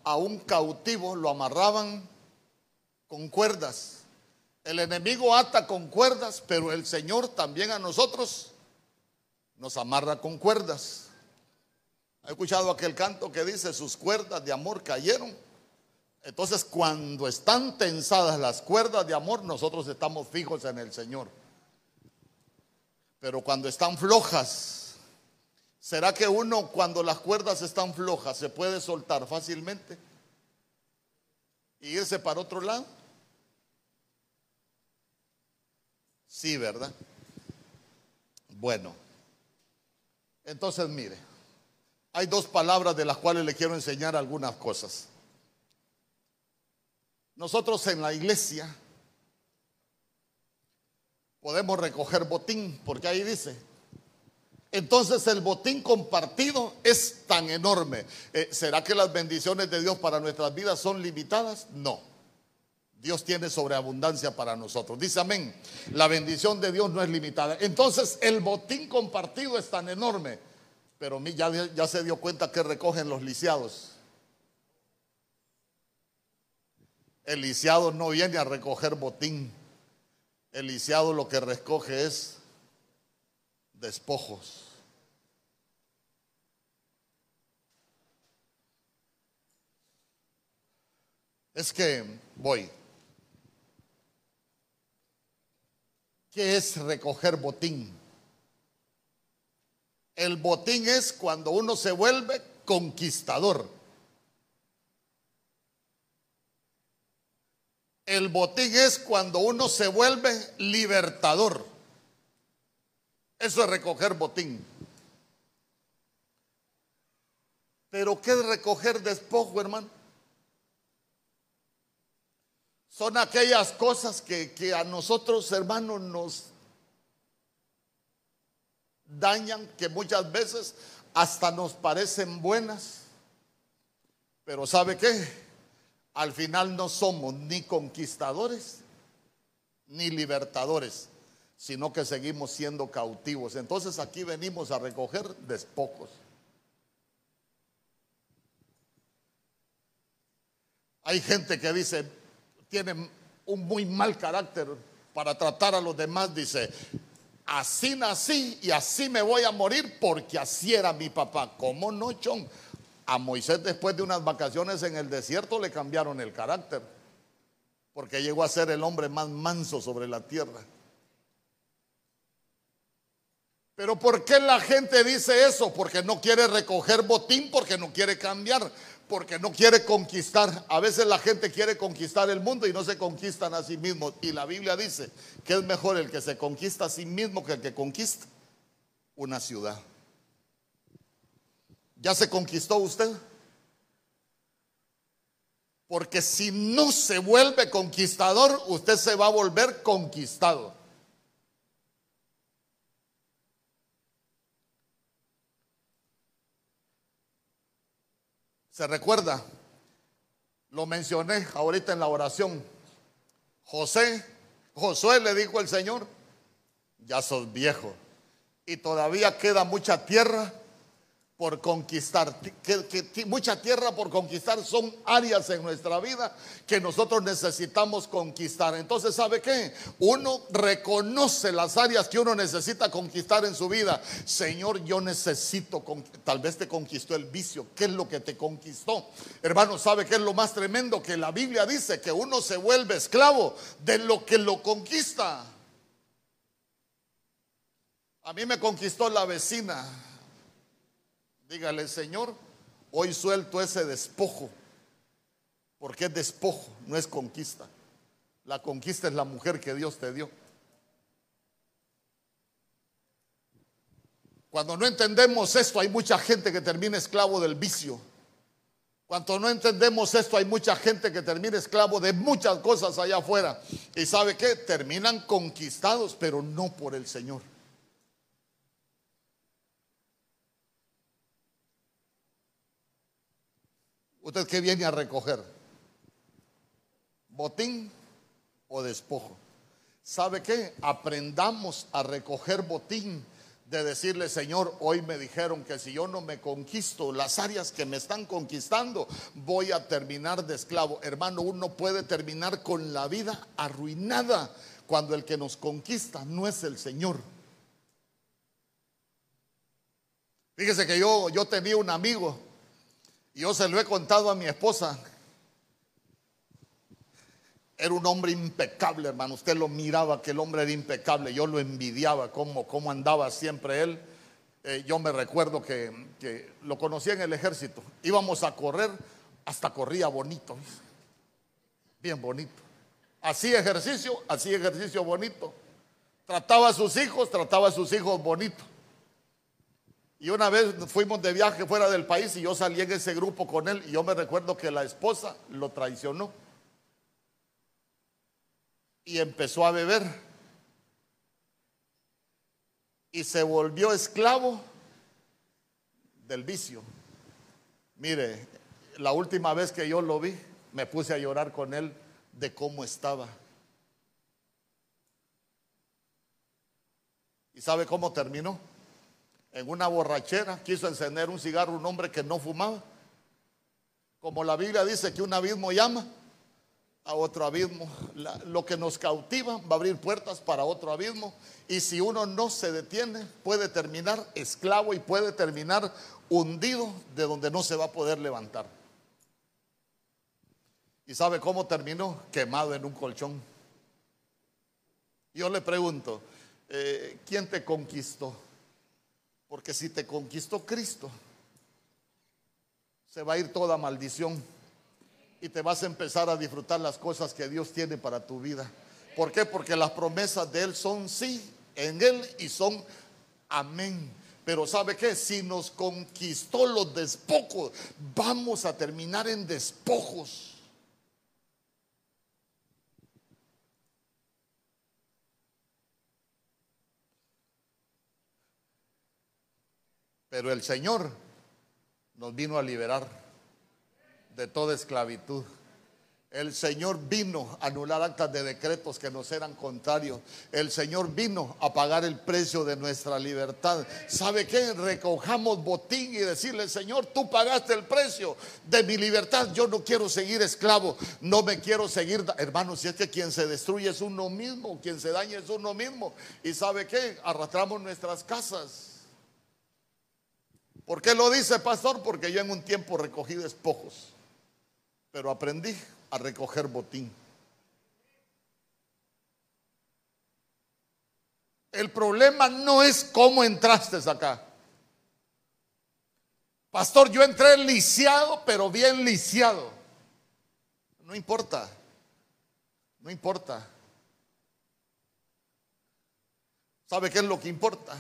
a un cautivo, lo amarraban con cuerdas. El enemigo ata con cuerdas, pero el Señor también a nosotros nos amarra con cuerdas. ¿Ha escuchado aquel canto que dice, sus cuerdas de amor cayeron? Entonces, cuando están tensadas las cuerdas de amor, nosotros estamos fijos en el Señor. Pero cuando están flojas, ¿será que uno cuando las cuerdas están flojas se puede soltar fácilmente? ¿Y irse para otro lado? Sí, ¿verdad? Bueno, entonces mire, hay dos palabras de las cuales le quiero enseñar algunas cosas. Nosotros en la iglesia podemos recoger botín, porque ahí dice. Entonces el botín compartido es tan enorme. Eh, ¿Será que las bendiciones de Dios para nuestras vidas son limitadas? No. Dios tiene sobreabundancia para nosotros. Dice amén. La bendición de Dios no es limitada. Entonces el botín compartido es tan enorme. Pero ya, ya se dio cuenta que recogen los lisiados. El lisiado no viene a recoger botín. El lisiado lo que recoge es despojos. Es que voy. ¿Qué es recoger botín? El botín es cuando uno se vuelve conquistador. El botín es cuando uno se vuelve libertador. Eso es recoger botín. Pero ¿qué es recoger despojo, hermano? Son aquellas cosas que, que a nosotros, hermanos, nos dañan, que muchas veces hasta nos parecen buenas. Pero ¿sabe qué? Al final no somos ni conquistadores ni libertadores, sino que seguimos siendo cautivos. Entonces aquí venimos a recoger despojos. Hay gente que dice, tiene un muy mal carácter para tratar a los demás, dice, así nací y así me voy a morir porque así era mi papá. ¿Cómo no, Chon? A Moisés después de unas vacaciones en el desierto le cambiaron el carácter porque llegó a ser el hombre más manso sobre la tierra. Pero ¿por qué la gente dice eso? Porque no quiere recoger botín, porque no quiere cambiar, porque no quiere conquistar. A veces la gente quiere conquistar el mundo y no se conquistan a sí mismos. Y la Biblia dice que es mejor el que se conquista a sí mismo que el que conquista una ciudad. ¿Ya se conquistó usted? Porque si no se vuelve conquistador, usted se va a volver conquistado. ¿Se recuerda? Lo mencioné ahorita en la oración. José, Josué le dijo al Señor, ya sos viejo y todavía queda mucha tierra por conquistar, mucha tierra por conquistar son áreas en nuestra vida que nosotros necesitamos conquistar. Entonces, ¿sabe qué? Uno reconoce las áreas que uno necesita conquistar en su vida. Señor, yo necesito, tal vez te conquistó el vicio. ¿Qué es lo que te conquistó? Hermano, ¿sabe qué es lo más tremendo? Que la Biblia dice que uno se vuelve esclavo de lo que lo conquista. A mí me conquistó la vecina Dígale, Señor, hoy suelto ese despojo, porque es despojo, no es conquista. La conquista es la mujer que Dios te dio. Cuando no entendemos esto, hay mucha gente que termina esclavo del vicio. Cuando no entendemos esto, hay mucha gente que termina esclavo de muchas cosas allá afuera. ¿Y sabe qué? Terminan conquistados, pero no por el Señor. ¿Usted qué viene a recoger? ¿Botín o despojo? ¿Sabe qué? Aprendamos a recoger botín de decirle, Señor, hoy me dijeron que si yo no me conquisto las áreas que me están conquistando, voy a terminar de esclavo. Hermano, uno puede terminar con la vida arruinada cuando el que nos conquista no es el Señor. Fíjese que yo, yo tenía un amigo yo se lo he contado a mi esposa. Era un hombre impecable, hermano. Usted lo miraba que el hombre era impecable. Yo lo envidiaba, cómo, cómo andaba siempre él. Eh, yo me recuerdo que, que, lo conocía en el ejército. Íbamos a correr, hasta corría bonito. Bien bonito. Hacía ejercicio, hacía ejercicio bonito. Trataba a sus hijos, trataba a sus hijos bonito. Y una vez fuimos de viaje fuera del país y yo salí en ese grupo con él y yo me recuerdo que la esposa lo traicionó. Y empezó a beber. Y se volvió esclavo del vicio. Mire, la última vez que yo lo vi, me puse a llorar con él de cómo estaba. ¿Y sabe cómo terminó? En una borrachera, quiso encender un cigarro un hombre que no fumaba. Como la Biblia dice que un abismo llama a otro abismo. lo que nos cautiva va a abrir puertas para otro abismo. Y si uno no se detiene, puede terminar esclavo y puede terminar hundido de donde no se va a poder levantar. ¿Y sabe cómo terminó? Quemado en un colchón. Yo le pregunto, eh, ¿quién te conquistó? Porque si te conquistó Cristo, se va a ir toda maldición y te vas a empezar a disfrutar las cosas que Dios tiene para tu vida. ¿Por qué? Porque las promesas de Él son sí en Él y son amén. Pero ¿sabe qué? Si nos conquistó los despojos, vamos a terminar en despojos. Pero el Señor nos vino a liberar de toda esclavitud. El Señor vino a anular actas de decretos que nos eran contrarios. El Señor vino a pagar el precio de nuestra libertad. ¿Sabe qué? Recojamos botín y decirle, Señor, tú pagaste el precio de mi libertad. Yo no quiero seguir esclavo. No me quiero seguir. Hermanos, si es que quien se destruye es uno mismo, quien se daña es uno mismo. ¿Y sabe qué? Arrastramos nuestras casas. ¿Por qué lo dice, pastor? Porque yo en un tiempo recogí despojos, pero aprendí a recoger botín. El problema no es cómo entraste acá. Pastor, yo entré lisiado, pero bien lisiado. No importa, no importa. ¿Sabe qué es lo que importa?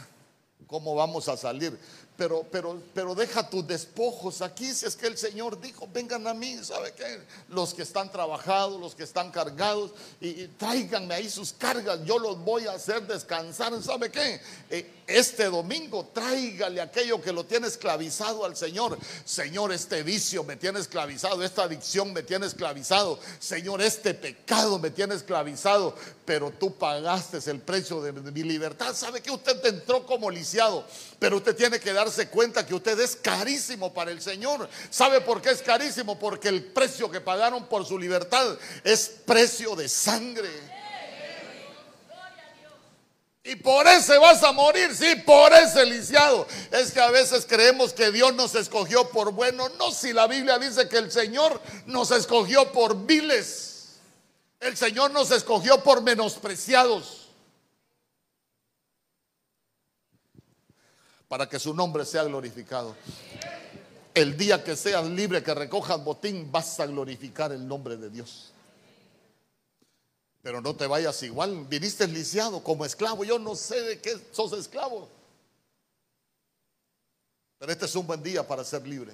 ¿Cómo vamos a salir? Pero, pero, pero deja tus despojos aquí. Si es que el Señor dijo, vengan a mí, ¿sabe qué? Los que están trabajados, los que están cargados, y, tráiganme ahí sus cargas, yo los voy a hacer descansar. ¿Sabe qué? Eh, este domingo tráigale aquello que lo tiene esclavizado al Señor. Señor, este vicio me tiene esclavizado, esta adicción me tiene esclavizado. Señor, este pecado me tiene esclavizado, pero tú pagaste el precio de mi libertad. ¿Sabe que usted entró como lisiado? Pero usted tiene que dar se cuenta que usted es carísimo para el Señor. ¿Sabe por qué es carísimo? Porque el precio que pagaron por su libertad es precio de sangre. Y por ese vas a morir, sí, por ese lisiado. Es que a veces creemos que Dios nos escogió por bueno. No, si la Biblia dice que el Señor nos escogió por viles. El Señor nos escogió por menospreciados. para que su nombre sea glorificado. El día que seas libre, que recojas botín, vas a glorificar el nombre de Dios. Pero no te vayas igual. Viniste lisiado como esclavo. Yo no sé de qué sos esclavo. Pero este es un buen día para ser libre.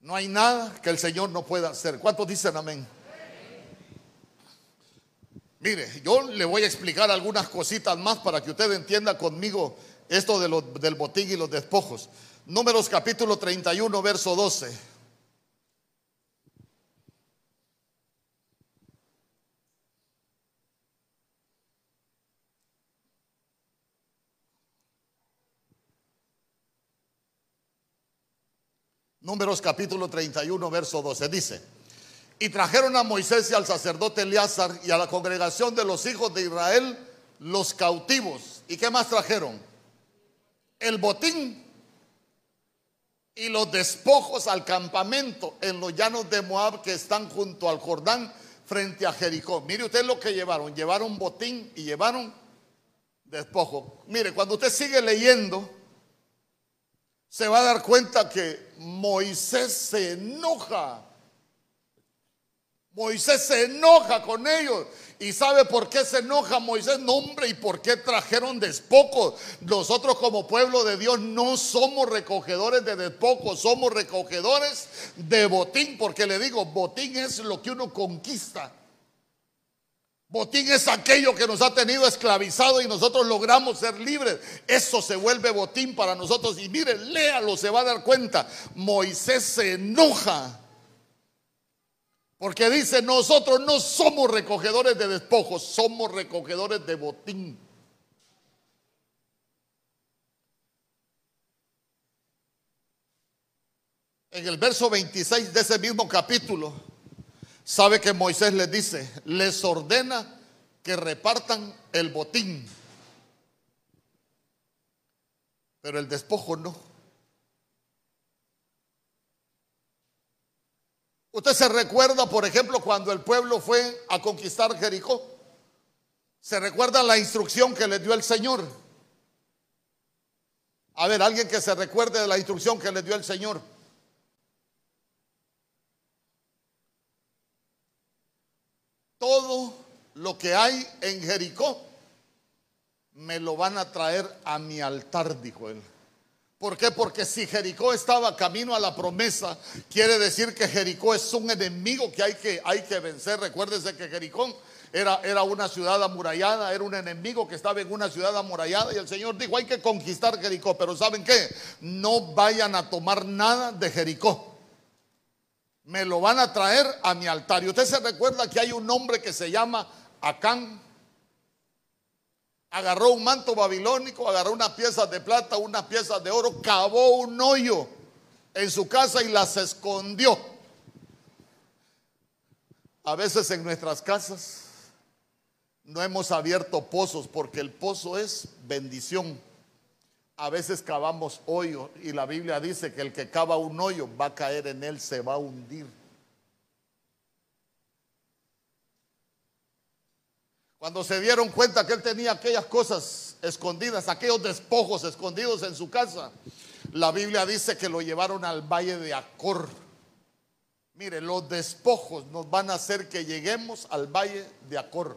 No hay nada que el Señor no pueda hacer. ¿Cuántos dicen amén? Mire, yo le voy a explicar algunas cositas más para que usted entienda conmigo esto de del botín y los despojos. Números capítulo 31, verso 12. Números capítulo 31, verso 12. Dice, y trajeron a Moisés y al sacerdote Eleazar y a la congregación de los hijos de Israel los cautivos. ¿Y qué más trajeron? el botín y los despojos al campamento en los llanos de Moab que están junto al Jordán frente a Jericó. Mire usted lo que llevaron. Llevaron botín y llevaron despojo. Mire, cuando usted sigue leyendo, se va a dar cuenta que Moisés se enoja. Moisés se enoja con ellos ¿Y sabe por qué se enoja Moisés? No, hombre, ¿y por qué trajeron despojos? Nosotros como pueblo de Dios no somos recogedores de despojos, somos recogedores de botín, porque le digo, botín es lo que uno conquista. Botín es aquello que nos ha tenido esclavizado y nosotros logramos ser libres. Eso se vuelve botín para nosotros. Y miren, léalo, se va a dar cuenta. Moisés se enoja porque dice, nosotros no somos recogedores de despojos, somos recogedores de botín. En el verso 26 de ese mismo capítulo sabe que Moisés les dice, les ordena que repartan el botín, pero el despojo no. Usted se recuerda, por ejemplo, cuando el pueblo fue a conquistar Jericó. Se recuerda la instrucción que le dio el Señor. A ver, alguien que se recuerde de la instrucción que le dio el Señor. Todo lo que hay en Jericó me lo van a traer a mi altar, dijo él. ¿Por qué? Porque si Jericó estaba camino a la promesa, quiere decir que Jericó es un enemigo que hay que, hay que vencer. Recuérdese que Jericó era, era una ciudad amurallada, era un enemigo que estaba en una ciudad amurallada y el Señor dijo, hay que conquistar Jericó, pero ¿saben qué? No vayan a tomar nada de Jericó. Me lo van a traer a mi altar. Y usted se recuerda que hay un hombre que se llama Acán. Agarró un manto babilónico, agarró una pieza de plata, una pieza de oro, cavó un hoyo en su casa y las escondió. A veces en nuestras casas no hemos abierto pozos porque el pozo es bendición. A veces cavamos hoyo y la Biblia dice que el que cava un hoyo va a caer en él, se va a hundir. Cuando se dieron cuenta que él tenía aquellas cosas escondidas, aquellos despojos escondidos en su casa, la Biblia dice que lo llevaron al valle de Acor. Mire, los despojos nos van a hacer que lleguemos al valle de Acor.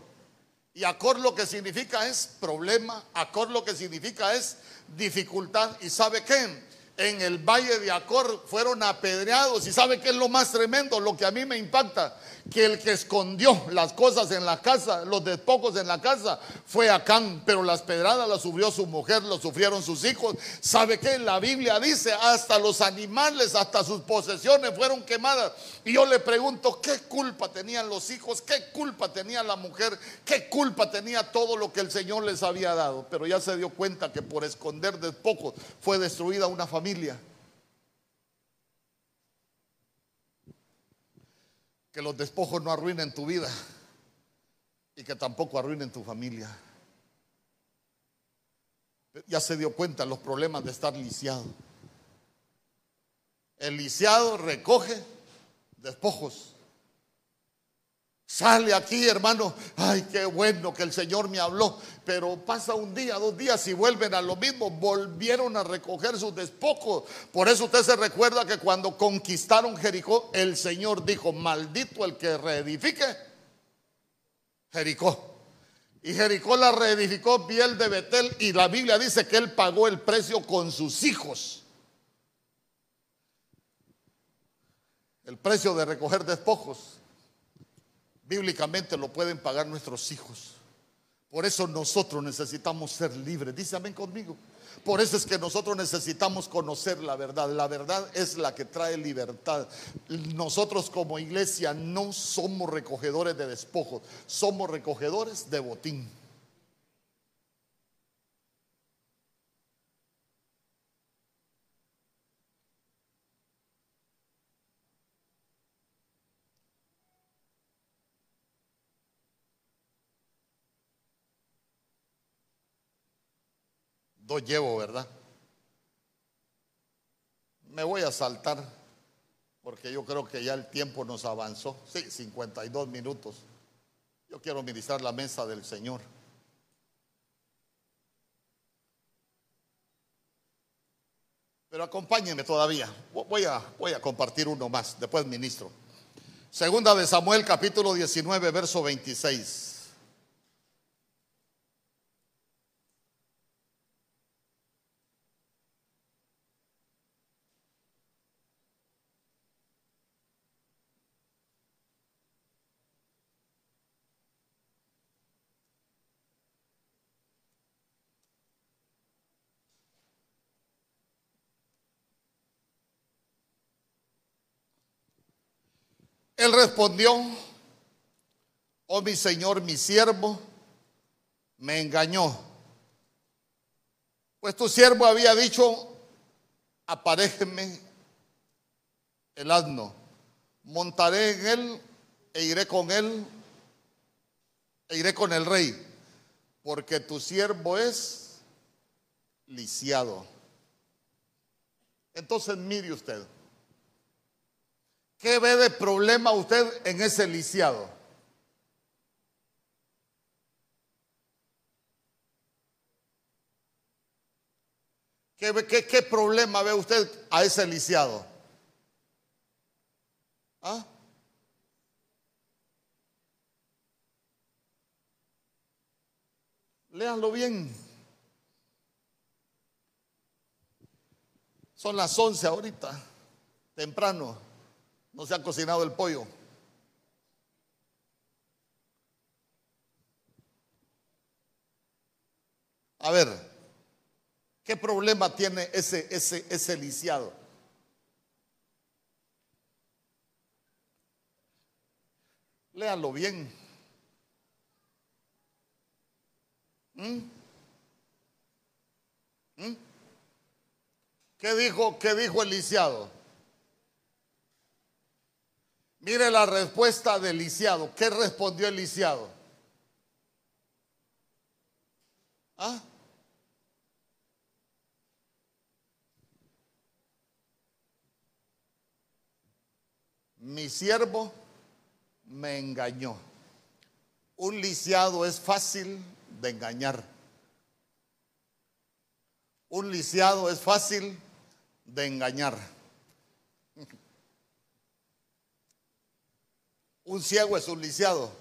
Y acor lo que significa es problema, acor lo que significa es dificultad. ¿Y sabe qué? En el valle de Acor fueron apedreados. ¿Y sabe qué es lo más tremendo? Lo que a mí me impacta que el que escondió las cosas en la casa, los despojos en la casa, fue Acán, pero las pedradas las sufrió su mujer, lo sufrieron sus hijos. ¿Sabe qué? La Biblia dice, hasta los animales, hasta sus posesiones fueron quemadas. Y yo le pregunto, ¿qué culpa tenían los hijos? ¿Qué culpa tenía la mujer? ¿Qué culpa tenía todo lo que el Señor les había dado? Pero ya se dio cuenta que por esconder despojos fue destruida una familia. Que los despojos no arruinen tu vida y que tampoco arruinen tu familia. Ya se dio cuenta los problemas de estar lisiado. El lisiado recoge despojos. Sale aquí, hermano. Ay, qué bueno que el Señor me habló. Pero pasa un día, dos días y vuelven a lo mismo. Volvieron a recoger sus despojos. Por eso usted se recuerda que cuando conquistaron Jericó, el Señor dijo: Maldito el que reedifique Jericó. Y Jericó la reedificó Biel de Betel. Y la Biblia dice que él pagó el precio con sus hijos. El precio de recoger despojos bíblicamente lo pueden pagar nuestros hijos. Por eso nosotros necesitamos ser libres. Dice amén conmigo. Por eso es que nosotros necesitamos conocer la verdad. La verdad es la que trae libertad. Nosotros como iglesia no somos recogedores de despojos, somos recogedores de botín. Llevo, ¿verdad? Me voy a saltar porque yo creo que ya el tiempo nos avanzó. Sí, 52 minutos. Yo quiero ministrar la mesa del Señor. Pero acompáñenme todavía. Voy a, voy a compartir uno más, después ministro. Segunda de Samuel capítulo 19, verso 26. Él respondió, oh mi Señor, mi siervo, me engañó. Pues tu siervo había dicho, aparéjeme el asno, montaré en él e iré con él, e iré con el rey, porque tu siervo es lisiado. Entonces mire usted, ¿qué ve de problema usted en ese lisiado? ¿Qué, problema ve usted a ese lisiado? ¿Ah? Léanlo bien. Son las 11 ahorita, temprano. No se ha cocinado el pollo. A ver, ¿qué problema tiene ese, ese, ese lisiado? Léanlo bien. ¿Mm? ¿Mm? ¿Qué dijo, qué dijo el lisiado? Mire la respuesta del lisiado. ¿Qué respondió el lisiado? ¿Ah? Mi siervo me engañó. Un lisiado es fácil de engañar. Un lisiado es fácil de engañar. Un ciego es un lisiado.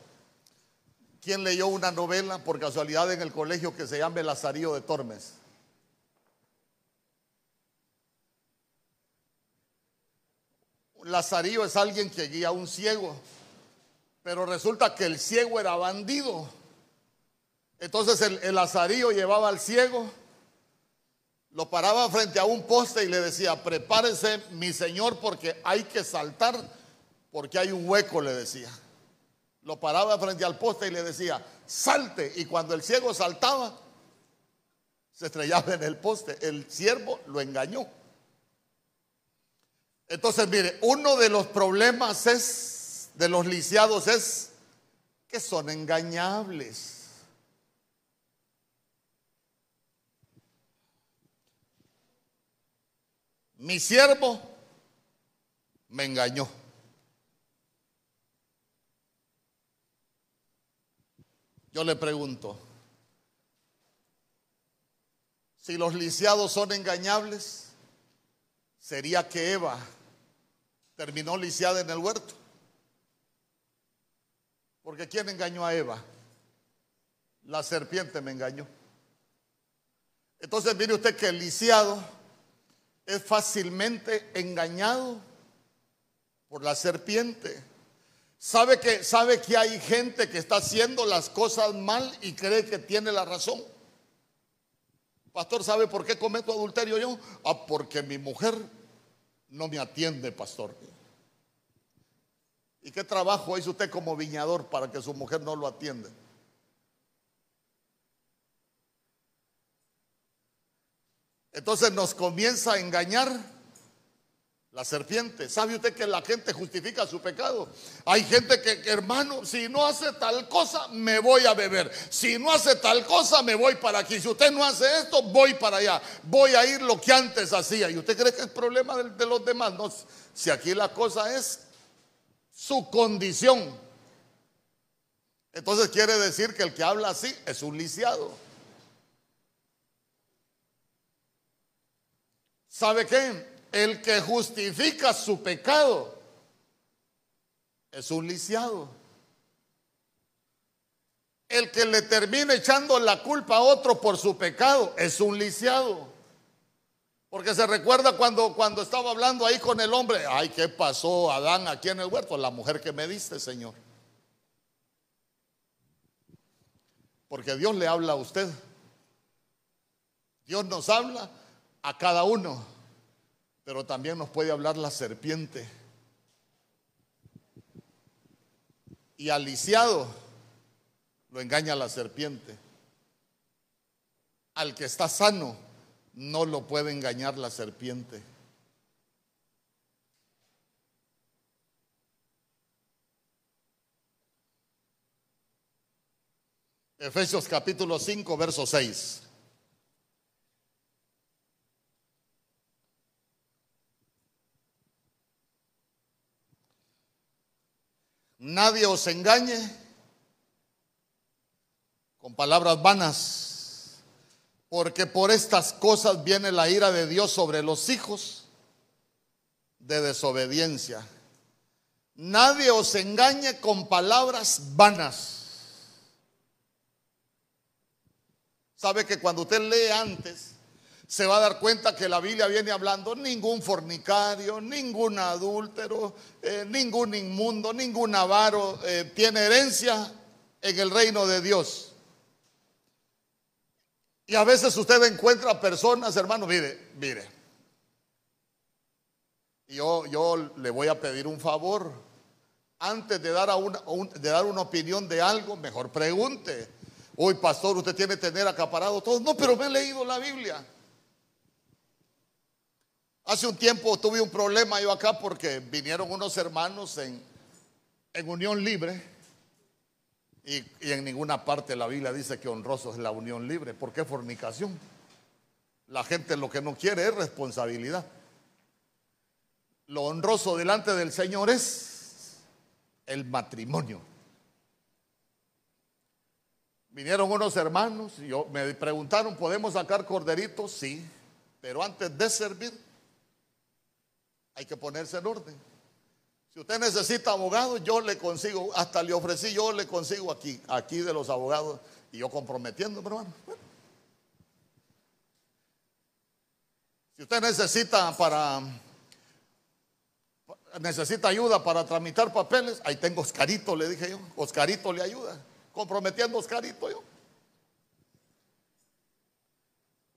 ¿Quién leyó una novela por casualidad en el colegio que se llama Lazarillo de Tormes? Lazarillo es alguien que guía a un ciego, pero resulta que el ciego era bandido. Entonces el, el llevaba al ciego, lo paraba frente a un poste y le decía, prepárese mi señor porque hay que saltar, porque hay un hueco, le decía. Lo paraba frente al poste y le decía, salte. Y cuando el ciego saltaba, se estrellaba en el poste. El siervo lo engañó. Entonces, mire, uno de los problemas es, de los lisiados es que son engañables. Mi siervo me engañó. Yo le pregunto, si los lisiados son engañables, ¿sería que Eva terminó lisiada en el huerto. Porque ¿quién engañó a Eva? La serpiente me engañó. Entonces mire usted que el lisiado es fácilmente engañado por la serpiente. Sabe que, sabe que hay gente que está haciendo las cosas mal y cree que tiene la razón. Pastor, ¿sabe por qué cometo adulterio yo? Ah, porque mi mujer no me atiende, pastor. ¿Y qué trabajo hizo usted como viñador para que su mujer no lo atienda? Entonces nos comienza a engañar la serpiente. ¿Sabe usted que la gente justifica su pecado? Hay gente que, hermano, si no hace tal cosa, me voy a beber. Si no hace tal cosa, me voy para aquí. Si usted no hace esto, voy para allá. Voy a ir lo que antes hacía. ¿Y usted cree que es problema de, los demás? No, si aquí la cosa es su condición. Entonces quiere decir que el que habla así es un lisiado. ¿Sabe qué? El que justifica su pecado es un lisiado. El que le termina echando la culpa a otro por su pecado es un lisiado. Porque se recuerda cuando, cuando estaba hablando ahí con el hombre, ay, ¿qué pasó Adán aquí en el huerto? La mujer que me diste, Señor. Porque Dios le habla a usted. Dios nos habla a cada uno pero también nos puede hablar la serpiente. Y al lisiado lo engaña la serpiente. Al que está sano no lo puede engañar la serpiente. Efesios capítulo 5, verso 6. Nadie os engañe con palabras vanas, porque por estas cosas viene la ira de Dios sobre los hijos de desobediencia. Nadie os engañe con palabras vanas. Sabe que cuando usted lee antes, se va a dar cuenta que la Biblia viene hablando ningún fornicario, ningún adúltero, eh, ningún inmundo, ningún avaro eh, tiene herencia en el reino de Dios. Y a veces usted encuentra personas, hermano, mire, mire. Yo, yo le voy a pedir un favor. Antes de dar, a una, de dar una opinión de algo, mejor pregunte. Uy, pastor, usted tiene que tener acaparado todo. No, pero me he leído la Biblia. Hace un tiempo tuve un problema yo acá porque vinieron unos hermanos en, en unión libre y, y, en ninguna parte la Biblia dice que honroso es la unión libre. ¿Por qué fornicación? La gente lo que no quiere es responsabilidad. Lo honroso delante del Señor es el matrimonio. Vinieron unos hermanos y yo, me preguntaron, ¿podemos sacar corderitos? Sí, pero antes de servir hay que ponerse en orden. Si usted necesita abogado, yo le consigo, hasta le ofrecí, yo le consigo aquí, aquí de los abogados, y yo comprometiendo, hermano. Si usted necesita para necesita ayuda para tramitar papeles, ahí tengo Oscarito, le dije yo. Oscarito le ayuda, comprometiendo Oscarito yo.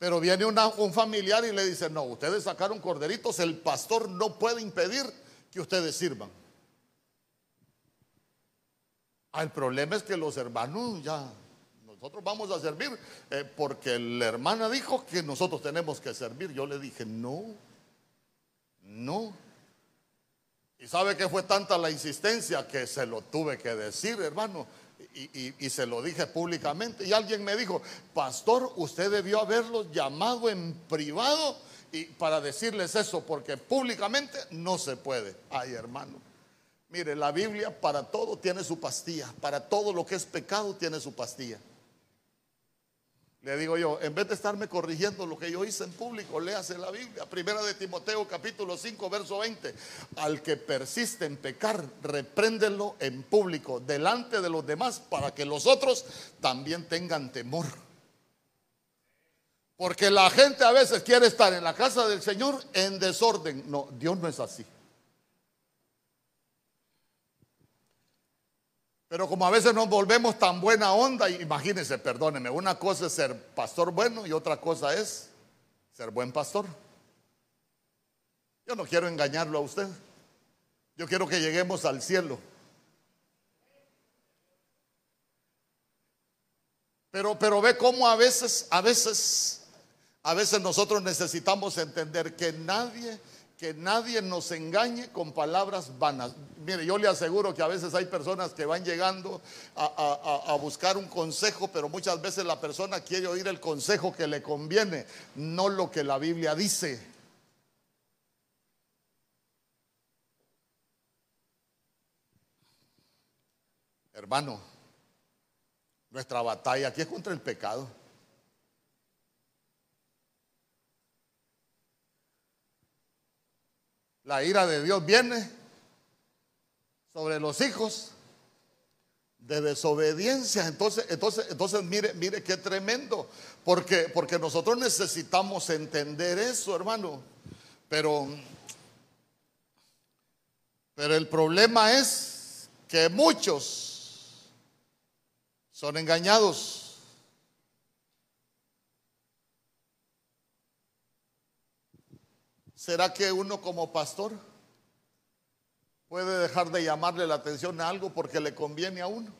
Pero viene un familiar y le dice, no, ustedes sacaron corderitos, el pastor no puede impedir que ustedes sirvan. Ah, el problema es que los hermanos ya, nosotros vamos a servir eh, porque la hermana dijo que nosotros tenemos que servir. Yo le dije, no, no. Y sabe que fue tanta la insistencia que se lo tuve que decir, hermano y, se lo dije públicamente. Y alguien me dijo, pastor, usted debió haberlos llamado en privado y para decirles eso, porque públicamente no se puede. Ay, hermano. Mire, la Biblia para todo tiene su pastilla, para todo lo que es pecado tiene su pastilla. Le digo yo, en vez de estarme corrigiendo lo que yo hice en público, léase la Biblia. Primera de Timoteo capítulo 5, verso 20. Al que persiste en pecar, repréndelo en público, delante de los demás, para que los otros también tengan temor. Porque la gente a veces quiere estar en la casa del Señor en desorden. No, Dios no es así. Pero como a veces nos volvemos tan buena onda, imagínense, perdónenme, una cosa es ser pastor bueno y otra cosa es ser buen pastor. Yo no quiero engañarlo a usted. Yo quiero que lleguemos al cielo. Pero, pero ve cómo a veces, a veces, a veces nosotros necesitamos entender que nadie que nadie nos engañe con palabras vanas. Mire, yo le aseguro que a veces hay personas que van llegando a, buscar un consejo, pero muchas veces la persona quiere oír el consejo que le conviene, no lo que la Biblia dice. Hermano, nuestra batalla aquí es contra el pecado. La ira de Dios viene sobre los hijos de desobediencia. Entonces, entonces, entonces mire, mire qué tremendo. Porque, porque nosotros necesitamos entender eso, hermano. Pero, pero el problema es que muchos son engañados. ¿Será que uno como pastor puede dejar de llamarle la atención a algo porque le conviene a uno?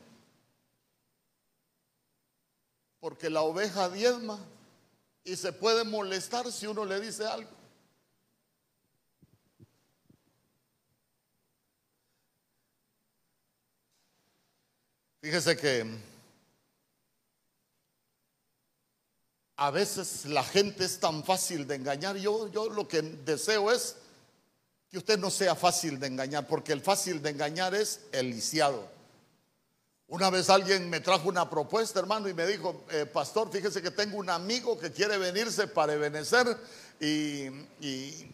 Porque la oveja diezma y se puede molestar si uno le dice algo. Fíjese que a veces la gente es tan fácil de engañar. Yo, yo lo que deseo es que usted no sea fácil de engañar, porque el fácil de engañar es el lisiado. Una vez alguien me trajo una propuesta, hermano, y me dijo, eh, pastor, fíjese que tengo un amigo que quiere venirse para Ebenecer y, y,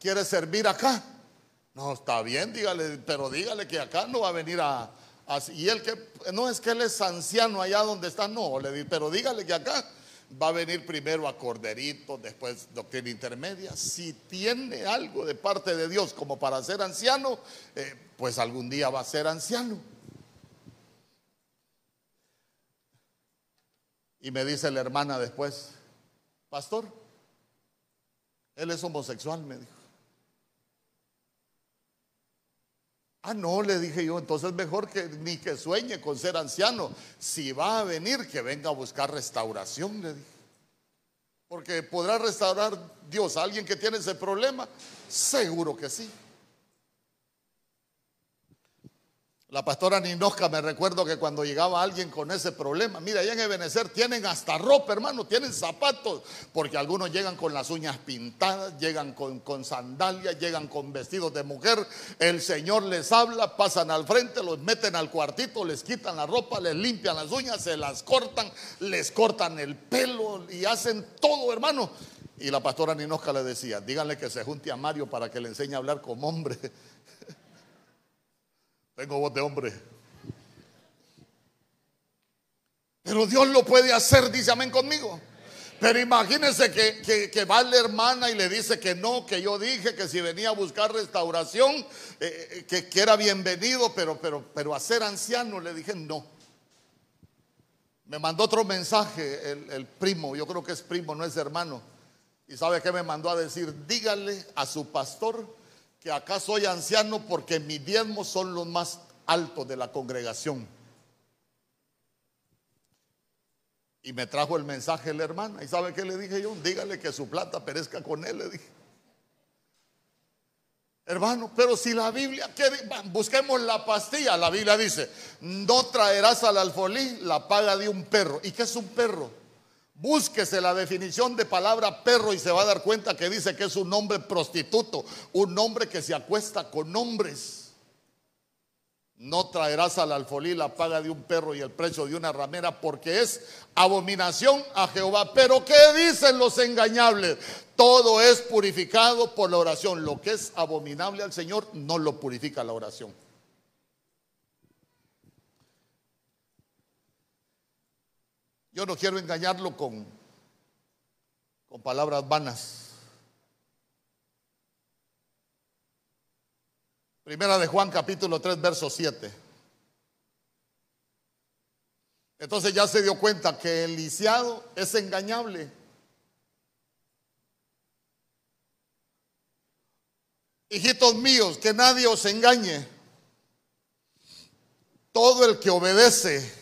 quiere servir acá. No, está bien, dígale, pero dígale que acá no va a venir a, y él que, no es que él es anciano allá donde está, no, le di, pero dígale que acá va a venir primero a Corderito, después doctrina intermedia. Si tiene algo de parte de Dios como para ser anciano, eh, pues algún día va a ser anciano. Y me dice la hermana después, pastor, él es homosexual, me dijo. Ah, no, le dije yo, entonces mejor que ni que sueñe con ser anciano. Si va a venir, que venga a buscar restauración, le dije. Porque podrá restaurar Dios a alguien que tiene ese problema. Seguro que sí. La pastora Ninosca me recuerdo que cuando llegaba alguien con ese problema, mira, allá en Ebenezer tienen hasta ropa, hermano, tienen zapatos, porque algunos llegan con las uñas pintadas, llegan con, con sandalias, llegan con vestidos de mujer. El Señor les habla, pasan al frente, los meten al cuartito, les quitan la ropa, les limpian las uñas, se las cortan, les cortan el pelo y hacen todo, hermano. Y la pastora Ninosca le decía, díganle que se junte a Mario para que le enseñe a hablar como hombre. Tengo voz de hombre. Pero Dios lo puede hacer, dice amén conmigo. Pero imagínense que, va la hermana y le dice que no, que yo dije que si venía a buscar restauración, eh, eh, que, era bienvenido, pero, pero, pero a ser anciano le dije no. Me mandó otro mensaje el, el primo, yo creo que es primo, no es hermano. Y sabe qué me mandó a decir, dígale a su pastor que acá soy anciano porque mis diezmos son los más altos de la congregación. Y me trajo el mensaje la hermana. ¿Y sabe qué le dije yo? Dígale que su plata perezca con él, le dije. Hermano, pero si la Biblia, busquemos la pastilla, la Biblia dice, no traerás al alfolí la paga de un perro. ¿Y qué es un perro? Búsquese la definición de palabra perro y se va a dar cuenta que dice que es un hombre prostituto, un hombre que se acuesta con hombres. No traerás al alfolí la paga de un perro y el precio de una ramera porque es abominación a Jehová. Pero ¿qué dicen los engañables? Todo es purificado por la oración. Lo que es abominable al Señor no lo purifica la oración. Yo no quiero engañarlo con, con palabras vanas. Primera de Juan capítulo 3, verso 7. Entonces ya se dio cuenta que el lisiado es engañable. Hijitos míos, que nadie os engañe. Todo el que obedece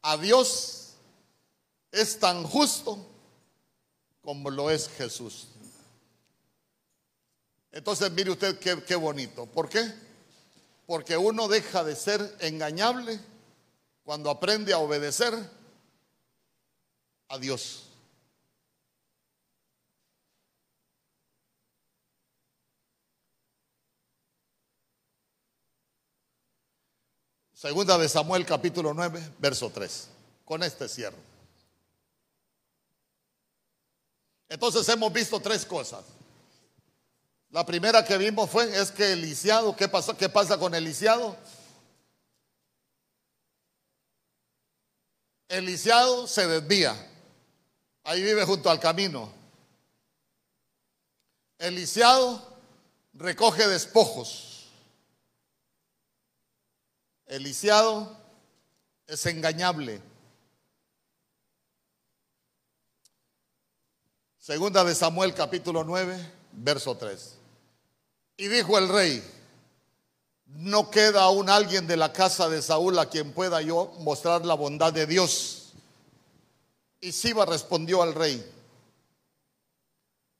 a Dios es tan justo como lo es Jesús. Entonces mire usted qué, bonito. ¿Por qué? Porque uno deja de ser engañable cuando aprende a obedecer a Dios. Segunda de Samuel capítulo 9, verso 3. Con este cierro. Entonces hemos visto tres cosas. La primera que vimos fue es que el lisiado, ¿qué pasó? ¿Qué pasa con el lisiado? El lisiado se desvía. Ahí vive junto al camino. El lisiado recoge despojos. El lisiado es engañable. Segunda de Samuel capítulo 9, verso 3. Y dijo el rey, no queda aún alguien de la casa de Saúl a quien pueda yo mostrar la bondad de Dios. Y Siba respondió al rey,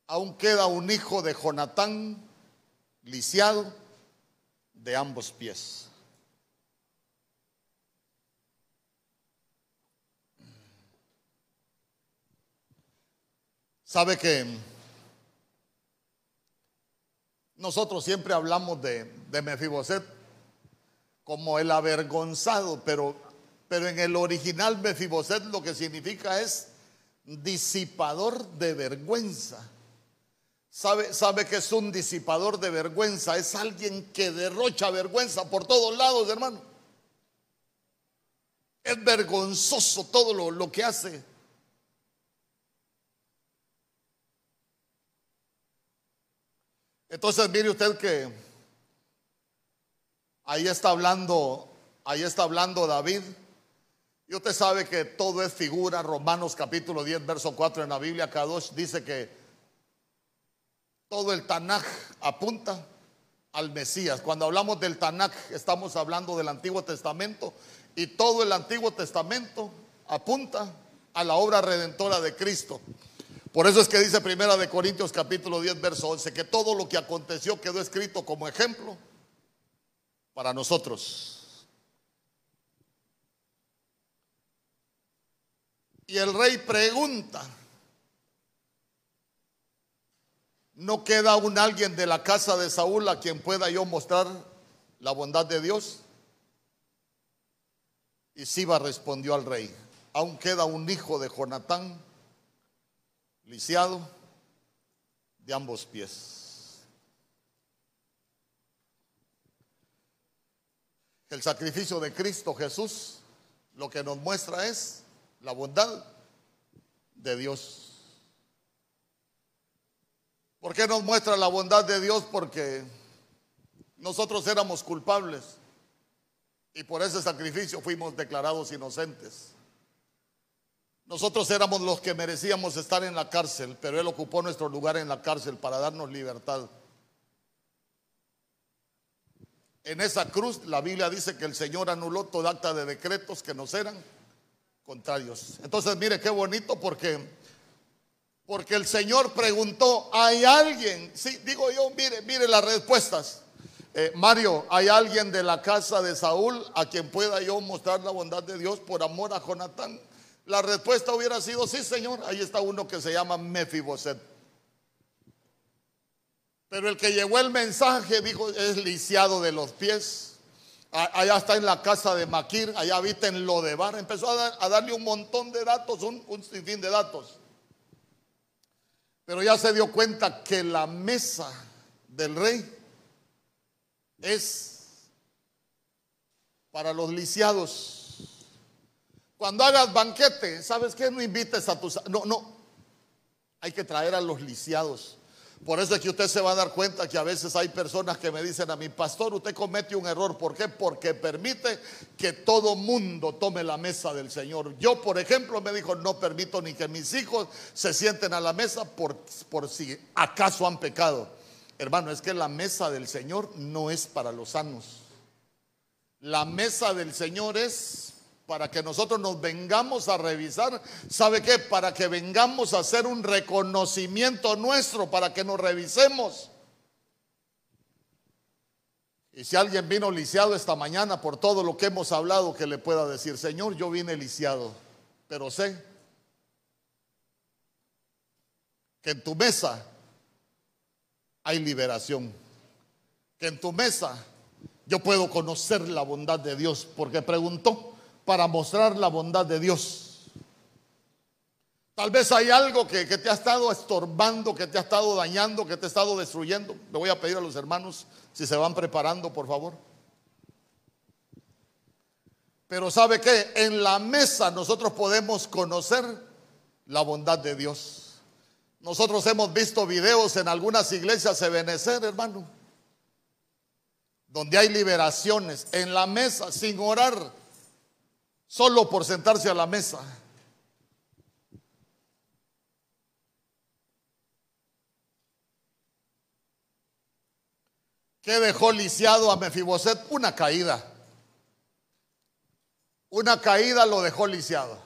aún queda un hijo de Jonatán lisiado de ambos pies. Sabe que nosotros siempre hablamos de, de Mefiboset como el avergonzado, pero, pero en el original Mefiboset lo que significa es disipador de vergüenza. ¿Sabe, sabe que es un disipador de vergüenza, es alguien que derrocha vergüenza por todos lados, hermano. Es vergonzoso todo lo, lo que hace. Entonces mire usted que ahí está hablando, ahí está hablando David. Y usted sabe que todo es figura. Romanos capítulo 10, verso 4 en la Biblia, Kadosh dice que todo el Tanaj apunta al Mesías. Cuando hablamos del Tanaj, estamos hablando del Antiguo Testamento y todo el Antiguo Testamento apunta a la obra redentora de Cristo. Por eso es que dice Primera de Corintios capítulo 10 verso 11 que todo lo que aconteció quedó escrito como ejemplo para nosotros. Y el rey pregunta, ¿no queda aún alguien de la casa de Saúl a quien pueda yo mostrar la bondad de Dios? Y Siba respondió al rey, aún queda un hijo de Jonatán lisiado de ambos pies. El sacrificio de Cristo Jesús lo que nos muestra es la bondad de Dios. ¿Por qué nos muestra la bondad de Dios? Porque nosotros éramos culpables y por ese sacrificio fuimos declarados inocentes. Nosotros éramos los que merecíamos estar en la cárcel, pero Él ocupó nuestro lugar en la cárcel para darnos libertad. En esa cruz la Biblia dice que el Señor anuló todo acta de decretos que nos eran contrarios. Entonces mire qué bonito porque porque el Señor preguntó, ¿hay alguien? Sí, digo yo, mire, mire las respuestas. Eh, Mario, ¿hay alguien de la casa de Saúl a quien pueda yo mostrar la bondad de Dios por amor a Jonatán? La respuesta hubiera sido, sí, Señor, ahí está uno que se llama Mefiboset. Pero el que llevó el mensaje dijo, es lisiado de los pies. Allá está en la casa de Maquir, allá habita en Lodebar. Empezó a, darle un montón de datos, un, un sinfín de datos. Pero ya se dio cuenta que la mesa del rey es para los lisiados. Cuando hagas banquete, ¿sabes qué? No invites a tus... No, no. Hay que traer a los lisiados. Por eso es que usted se va a dar cuenta que a veces hay personas que me dicen a mi pastor, usted comete un error. ¿Por qué? Porque permite que todo mundo tome la mesa del Señor. Yo, por ejemplo, me dijo, no permito ni que mis hijos se sienten a la mesa por, por si acaso han pecado. Hermano, es que la mesa del Señor no es para los sanos. La mesa del Señor es para que nosotros nos vengamos a revisar. ¿Sabe qué? Para que vengamos a hacer un reconocimiento nuestro, para que nos revisemos. Y si alguien vino lisiado esta mañana por todo lo que hemos hablado, que le pueda decir, Señor, yo vine lisiado, pero sé que en tu mesa hay liberación, que en tu mesa yo puedo conocer la bondad de Dios, porque preguntó, para mostrar la bondad de Dios. Tal vez hay algo que, te ha estado estorbando, que te ha estado dañando, que te ha estado destruyendo. Le voy a pedir a los hermanos si se van preparando, por favor. Pero sabe que en la mesa nosotros podemos conocer la bondad de Dios. Nosotros hemos visto videos en algunas iglesias de Benecer, hermano, donde hay liberaciones en la mesa sin orar solo por sentarse a la mesa. ¿Qué dejó lisiado a Mefiboset? Una caída. Una caída lo dejó lisiado.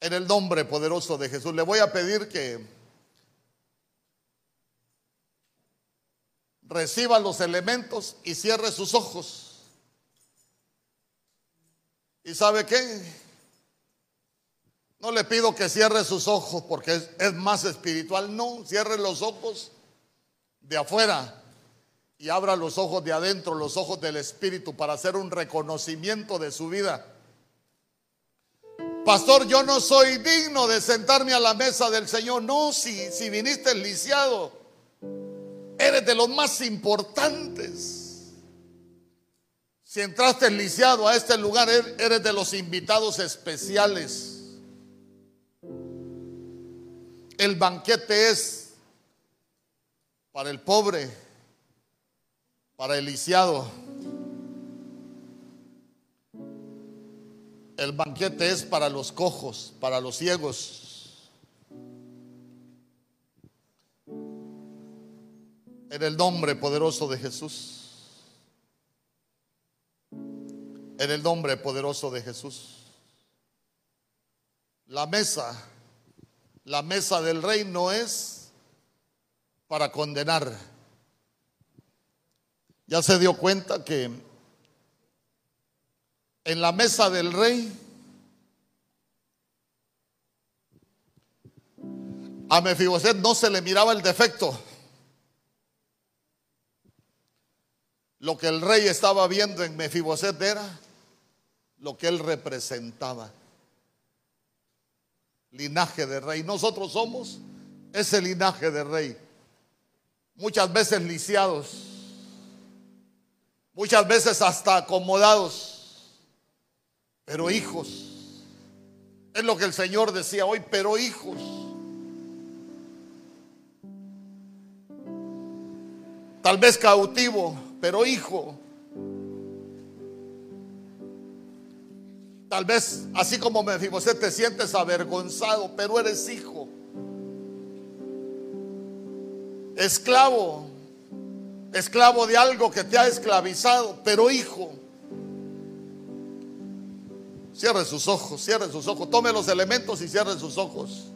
En el nombre poderoso de Jesús, le voy a pedir que reciba los elementos y cierre sus ojos. ¿Y sabe qué? No le pido que cierre sus ojos porque es, más espiritual. No, cierre los ojos de afuera y abra los ojos de adentro, los ojos del Espíritu, para hacer un reconocimiento de su vida. Pastor, yo no soy digno de sentarme a la mesa del Señor. No, si, si viniste lisiado, eres de los más importantes. Si entraste lisiado a este lugar, er, eres de los invitados especiales. El banquete es para el pobre, para el lisiado. El banquete es para los cojos, para los ciegos. En el nombre poderoso de Jesús. En el nombre poderoso de Jesús. La mesa, la mesa del rey no es para condenar. Ya se dio cuenta que en la mesa del rey a Mefiboset no se le miraba el defecto. Lo que el rey estaba viendo en Mefiboset era lo que él representaba. Linaje de rey. Nosotros somos ese linaje de rey. Muchas veces lisiados. Muchas veces hasta acomodados pero hijos. Es lo que el Señor decía hoy, pero hijos. Tal vez cautivo, pero hijo. Tal vez así como me Mefiboset te sientes avergonzado, pero eres hijo. Esclavo, esclavo de algo que te ha esclavizado, pero hijo. Cierre sus ojos, cierre sus ojos. Tome los elementos y cierre sus ojos.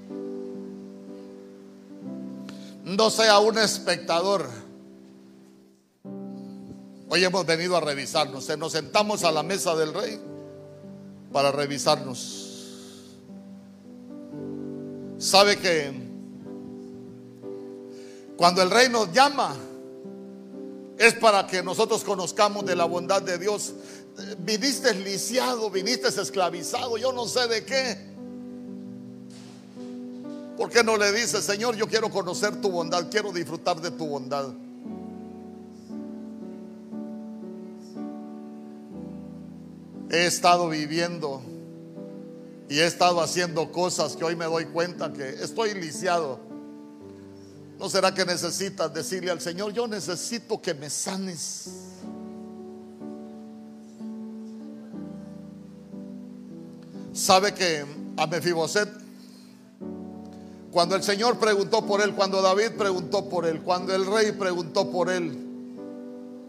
No sea un espectador. Hoy hemos venido a revisarnos. Nos sentamos a la mesa del rey para revisarnos. Sabe que cuando el rey nos llama es para que nosotros conozcamos de la bondad de Dios viniste lisiado, viniste esclavizado, yo no sé de qué. ¿Por qué no le dices, Señor, yo quiero conocer tu bondad, quiero disfrutar de tu bondad? He estado viviendo y he estado haciendo cosas que hoy me doy cuenta que estoy lisiado. ¿No será que necesitas decirle al Señor, yo necesito que me sanes? Sabe que a Mefiboset, cuando el Señor preguntó por él, cuando David preguntó por él, cuando el rey preguntó por él,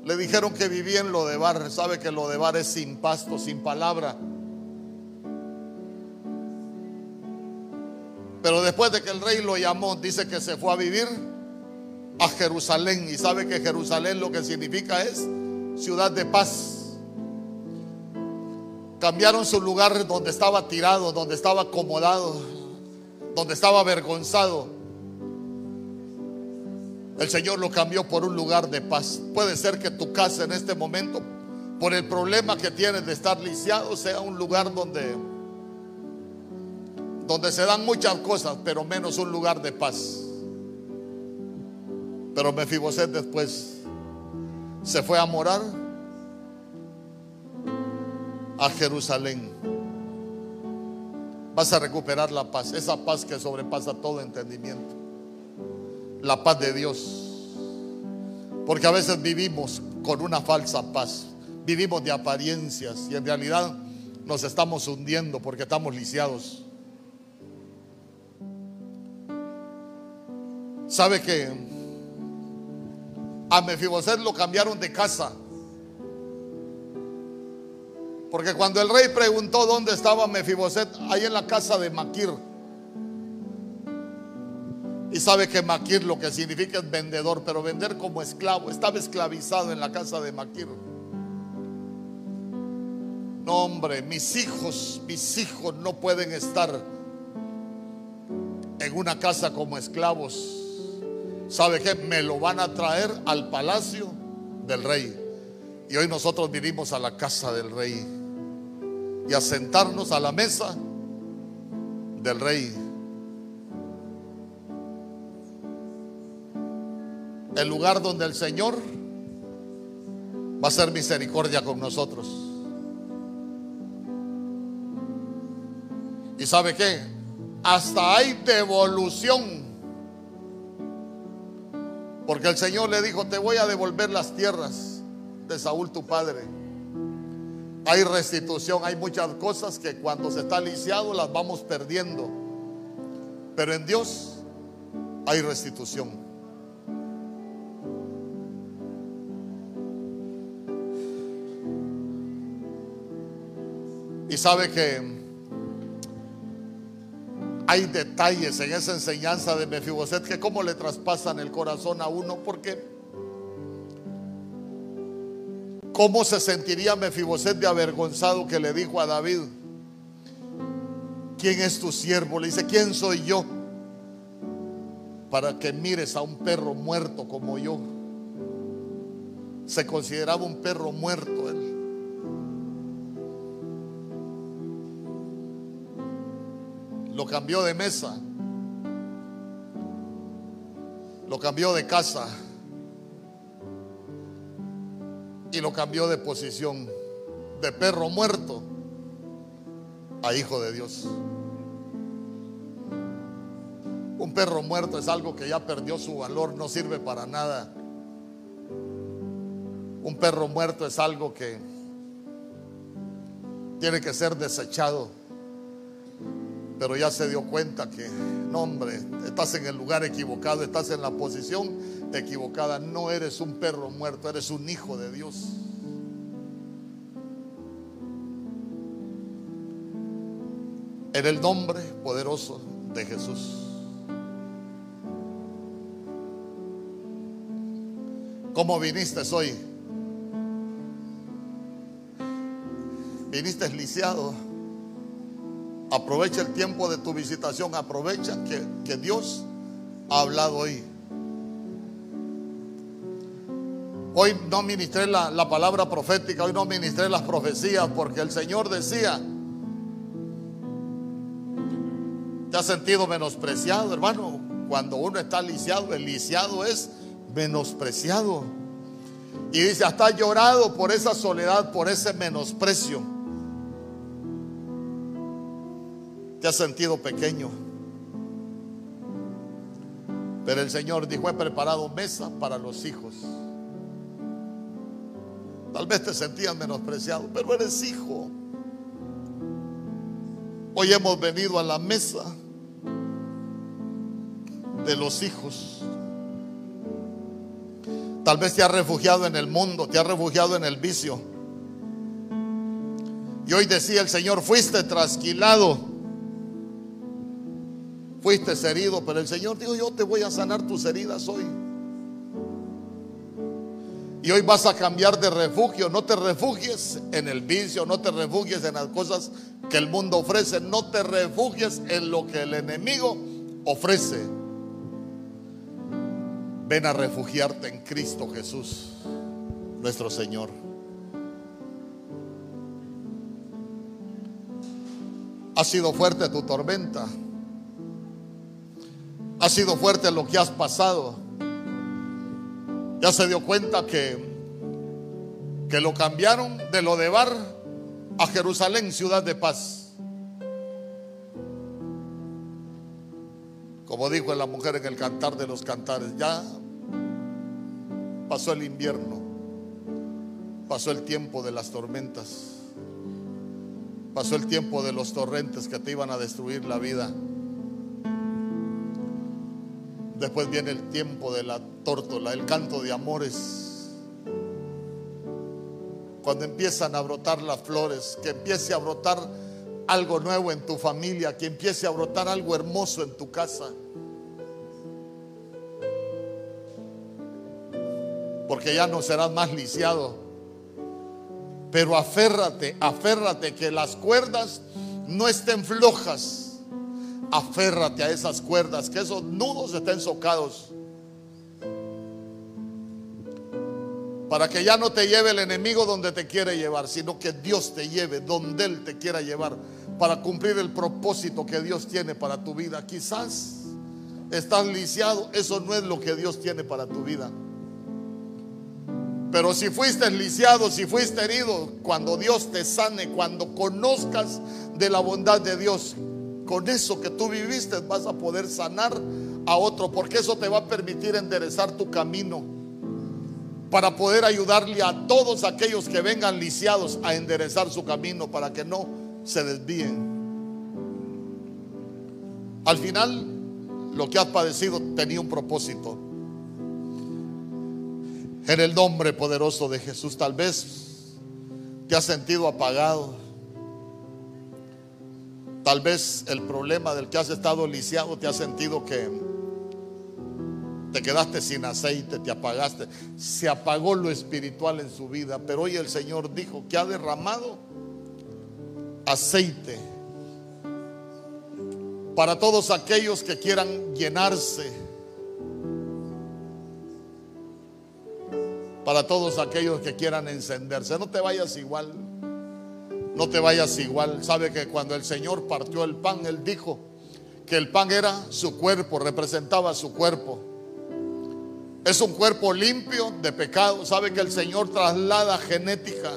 le dijeron que vivía en Lodebar. Sabe que Lodebar es sin pasto, sin palabra. Pero después de que el rey lo llamó, dice que se fue a vivir a Jerusalén. Y sabe que Jerusalén lo que significa es ciudad de paz. Cambiaron su lugar donde estaba tirado, donde estaba acomodado, donde estaba avergonzado. El Señor lo cambió por un lugar de paz. Puede ser que tu casa en este momento, por el problema que tienes de estar lisiado, sea un lugar donde, donde se dan muchas cosas, pero menos un lugar de paz. Pero Mefiboset después se fue a morar a Jerusalén. Vas a recuperar la paz, esa paz que sobrepasa todo entendimiento. La paz de Dios. Porque a veces vivimos con una falsa paz. Vivimos de apariencias y en realidad nos estamos hundiendo porque estamos lisiados. ¿Sabe que a Mefiboset lo cambiaron de casa? Porque cuando el rey preguntó dónde estaba Mefiboset, ahí en la casa de Maquir. Y sabe que Maquir lo que significa es vendedor, pero vender como esclavo. Estaba esclavizado en la casa de Maquir. No, hombre, mis hijos, mis hijos no pueden estar en una casa como esclavos. ¿Sabe qué? Me lo van a traer al palacio del rey. Y hoy nosotros vinimos a la casa del rey y a sentarnos a la mesa del rey. El lugar donde el Señor va a hacer misericordia con nosotros. ¿Y sabe qué? Hasta hay devolución. Porque el Señor le dijo, te voy a devolver las tierras de Saúl tu padre. Hay restitución, hay muchas cosas que cuando se está lisiado las vamos perdiendo. Pero en Dios hay restitución. Y sabe que hay detalles en esa enseñanza de Mefiboset que cómo le traspasan el corazón a uno, porque cómo se sentiría Mefiboset de avergonzado que le dijo a David, ¿quién es tu siervo? Le dice, ¿quién soy yo? Para que mires a un perro muerto como yo. Se consideraba un perro muerto Lo cambió de mesa. Lo cambió de casa. Y lo cambió de posición. De perro muerto a hijo de Dios. Un perro muerto es algo que ya perdió su valor, no sirve para nada. Un perro muerto es algo que tiene que ser desechado pero ya se dio cuenta que, no hombre, estás en el lugar equivocado, estás en la posición equivocada, no eres un perro muerto, eres un hijo de Dios. En el nombre poderoso de Jesús. ¿Cómo viniste hoy? Viniste lisiado Aprovecha el tiempo de tu visitación, aprovecha que, Dios ha hablado hoy. Hoy no ministré la, la, palabra profética, hoy no ministré las profecías, porque el Señor decía, ¿te has sentido menospreciado, hermano? Cuando uno está lisiado, el lisiado es menospreciado. Y dice, hasta llorado por esa soledad, por ese menosprecio. Te has sentido pequeño. Pero el Señor dijo, he preparado mesa para los hijos. Tal vez te sentías menospreciado, pero eres hijo. Hoy hemos venido a la mesa de los hijos. Tal vez te has refugiado en el mundo, te has refugiado en el vicio. Y hoy decía el Señor, fuiste trasquilado Fuiste herido, pero el Señor dijo, yo te voy a sanar tus heridas hoy. Y hoy vas a cambiar de refugio. No te refugies en el vicio, no te refugies en las cosas que el mundo ofrece, no te refugies en lo que el enemigo ofrece. Ven a refugiarte en Cristo Jesús, nuestro Señor. Ha sido fuerte tu tormenta. Ha sido fuerte lo que has pasado. Ya se dio cuenta que, que lo cambiaron de lo de Bar a Jerusalén, ciudad de paz. Como dijo la mujer en el cantar de los cantares, ya pasó el invierno, pasó el tiempo de las tormentas, pasó el tiempo de los torrentes que te iban a destruir la vida. Después viene el tiempo de la tórtola, el canto de amores. Cuando empiezan a brotar las flores, que empiece a brotar algo nuevo en tu familia, que empiece a brotar algo hermoso en tu casa. Porque ya no serás más lisiado. Pero aférrate, aférrate que las cuerdas no estén flojas Aférrate a esas cuerdas, que esos nudos estén socados. Para que ya no te lleve el enemigo donde te quiere llevar, sino que Dios te lleve donde Él te quiera llevar para cumplir el propósito que Dios tiene para tu vida. Quizás estás lisiado, eso no es lo que Dios tiene para tu vida. Pero si fuiste lisiado, si fuiste herido, cuando Dios te sane, cuando conozcas de la bondad de Dios, con eso que tú viviste vas a poder sanar a otro, porque eso te va a permitir enderezar tu camino para poder ayudarle a todos aquellos que vengan lisiados a enderezar su camino para que no se desvíen. Al final, lo que has padecido tenía un propósito. En el nombre poderoso de Jesús, tal vez te has sentido apagado. Tal vez el problema del que has estado lisiado te ha sentido que te quedaste sin aceite, te apagaste. Se apagó lo espiritual en su vida. Pero hoy el Señor dijo que ha derramado aceite para todos aquellos que quieran llenarse. Para todos aquellos que quieran encenderse. No te vayas igual. No te vayas igual. Sabe que cuando el Señor partió el pan, Él dijo que el pan era su cuerpo, representaba su cuerpo. Es un cuerpo limpio de pecado. Sabe que el Señor traslada genética.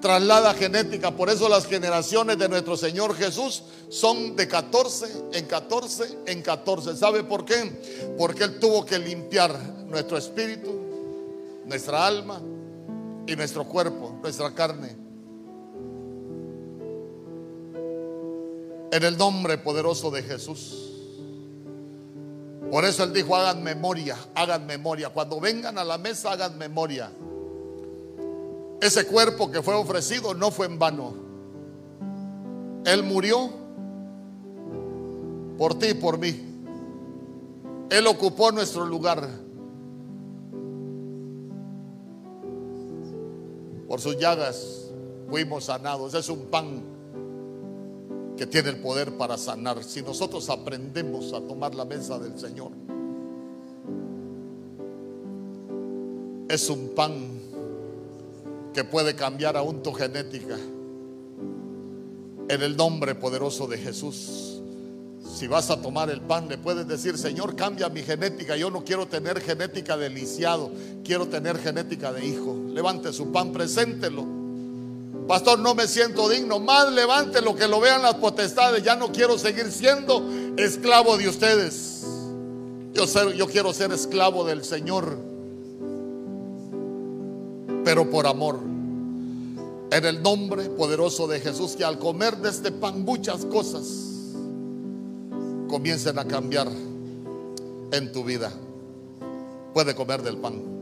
Traslada genética. Por eso las generaciones de nuestro Señor Jesús son de 14 en 14 en 14. ¿Sabe por qué? Porque Él tuvo que limpiar nuestro espíritu, nuestra alma y nuestro cuerpo, nuestra carne. En el nombre poderoso de Jesús. Por eso él dijo, hagan memoria, hagan memoria. Cuando vengan a la mesa, hagan memoria. Ese cuerpo que fue ofrecido no fue en vano. Él murió por ti y por mí. Él ocupó nuestro lugar. Por sus llagas fuimos sanados. Es un pan que tiene el poder para sanar. Si nosotros aprendemos a tomar la mesa del Señor, es un pan que puede cambiar aún tu genética. En el nombre poderoso de Jesús. Si vas a tomar el pan, le puedes decir, Señor, cambia mi genética. Yo no quiero tener genética de lisiado, quiero tener genética de hijo. Levante su pan, preséntelo. Pastor, no me siento digno. Más levante lo que lo vean las potestades. Ya no quiero seguir siendo esclavo de ustedes. Yo, yo quiero ser esclavo del Señor. Pero por amor. En el nombre poderoso de Jesús. Que al comer de este pan muchas cosas comiencen a cambiar en tu vida. Puede comer del pan.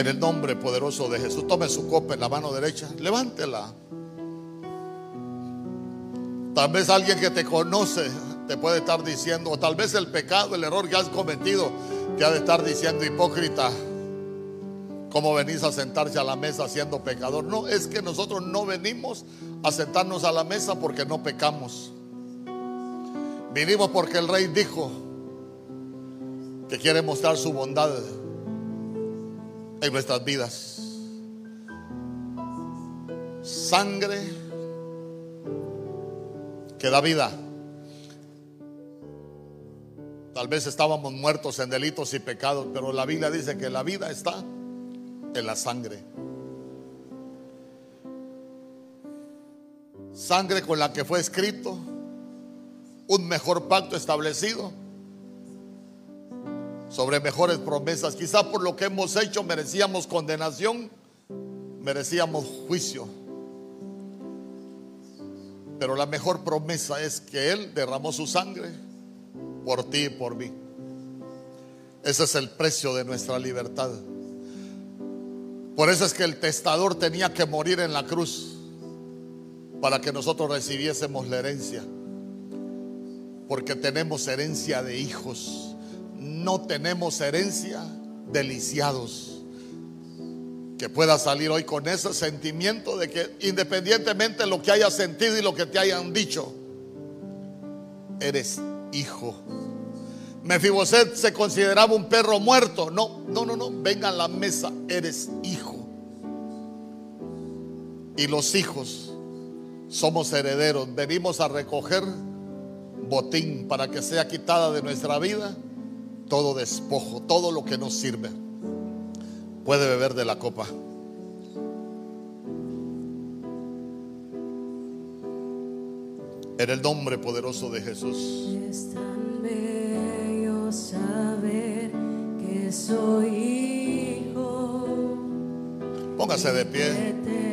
En el nombre poderoso de Jesús, tome su copa en la mano derecha, levántela. Tal vez alguien que te conoce te puede estar diciendo, o tal vez el pecado, el error que has cometido, te ha de estar diciendo hipócrita. ¿Cómo venís a sentarse a la mesa siendo pecador? No, es que nosotros no venimos a sentarnos a la mesa porque no pecamos. Vinimos porque el rey dijo que quiere mostrar su bondad en nuestras vidas. Sangre que da vida. Tal vez estábamos muertos en delitos y pecados, pero la Biblia dice que la vida está en la sangre. Sangre con la que fue escrito un mejor pacto establecido sobre mejores promesas. Quizás por lo que hemos hecho merecíamos condenación, merecíamos juicio. Pero la mejor promesa es que Él derramó su sangre por ti y por mí. Ese es el precio de nuestra libertad. Por eso es que el testador tenía que morir en la cruz para que nosotros recibiésemos la herencia. Porque tenemos herencia de hijos no tenemos herencia deliciados. Que pueda salir hoy con ese sentimiento de que independientemente de lo que hayas sentido y lo que te hayan dicho, eres hijo. Mefiboset se consideraba un perro muerto. No, no, no, no. Venga a la mesa, eres hijo. Y los hijos somos herederos. Venimos a recoger botín para que sea quitada de nuestra vida todo despojo, todo lo que no sirve, puede beber de la copa. En el nombre poderoso de Jesús. Es tan bello saber que soy hijo. Póngase de pie.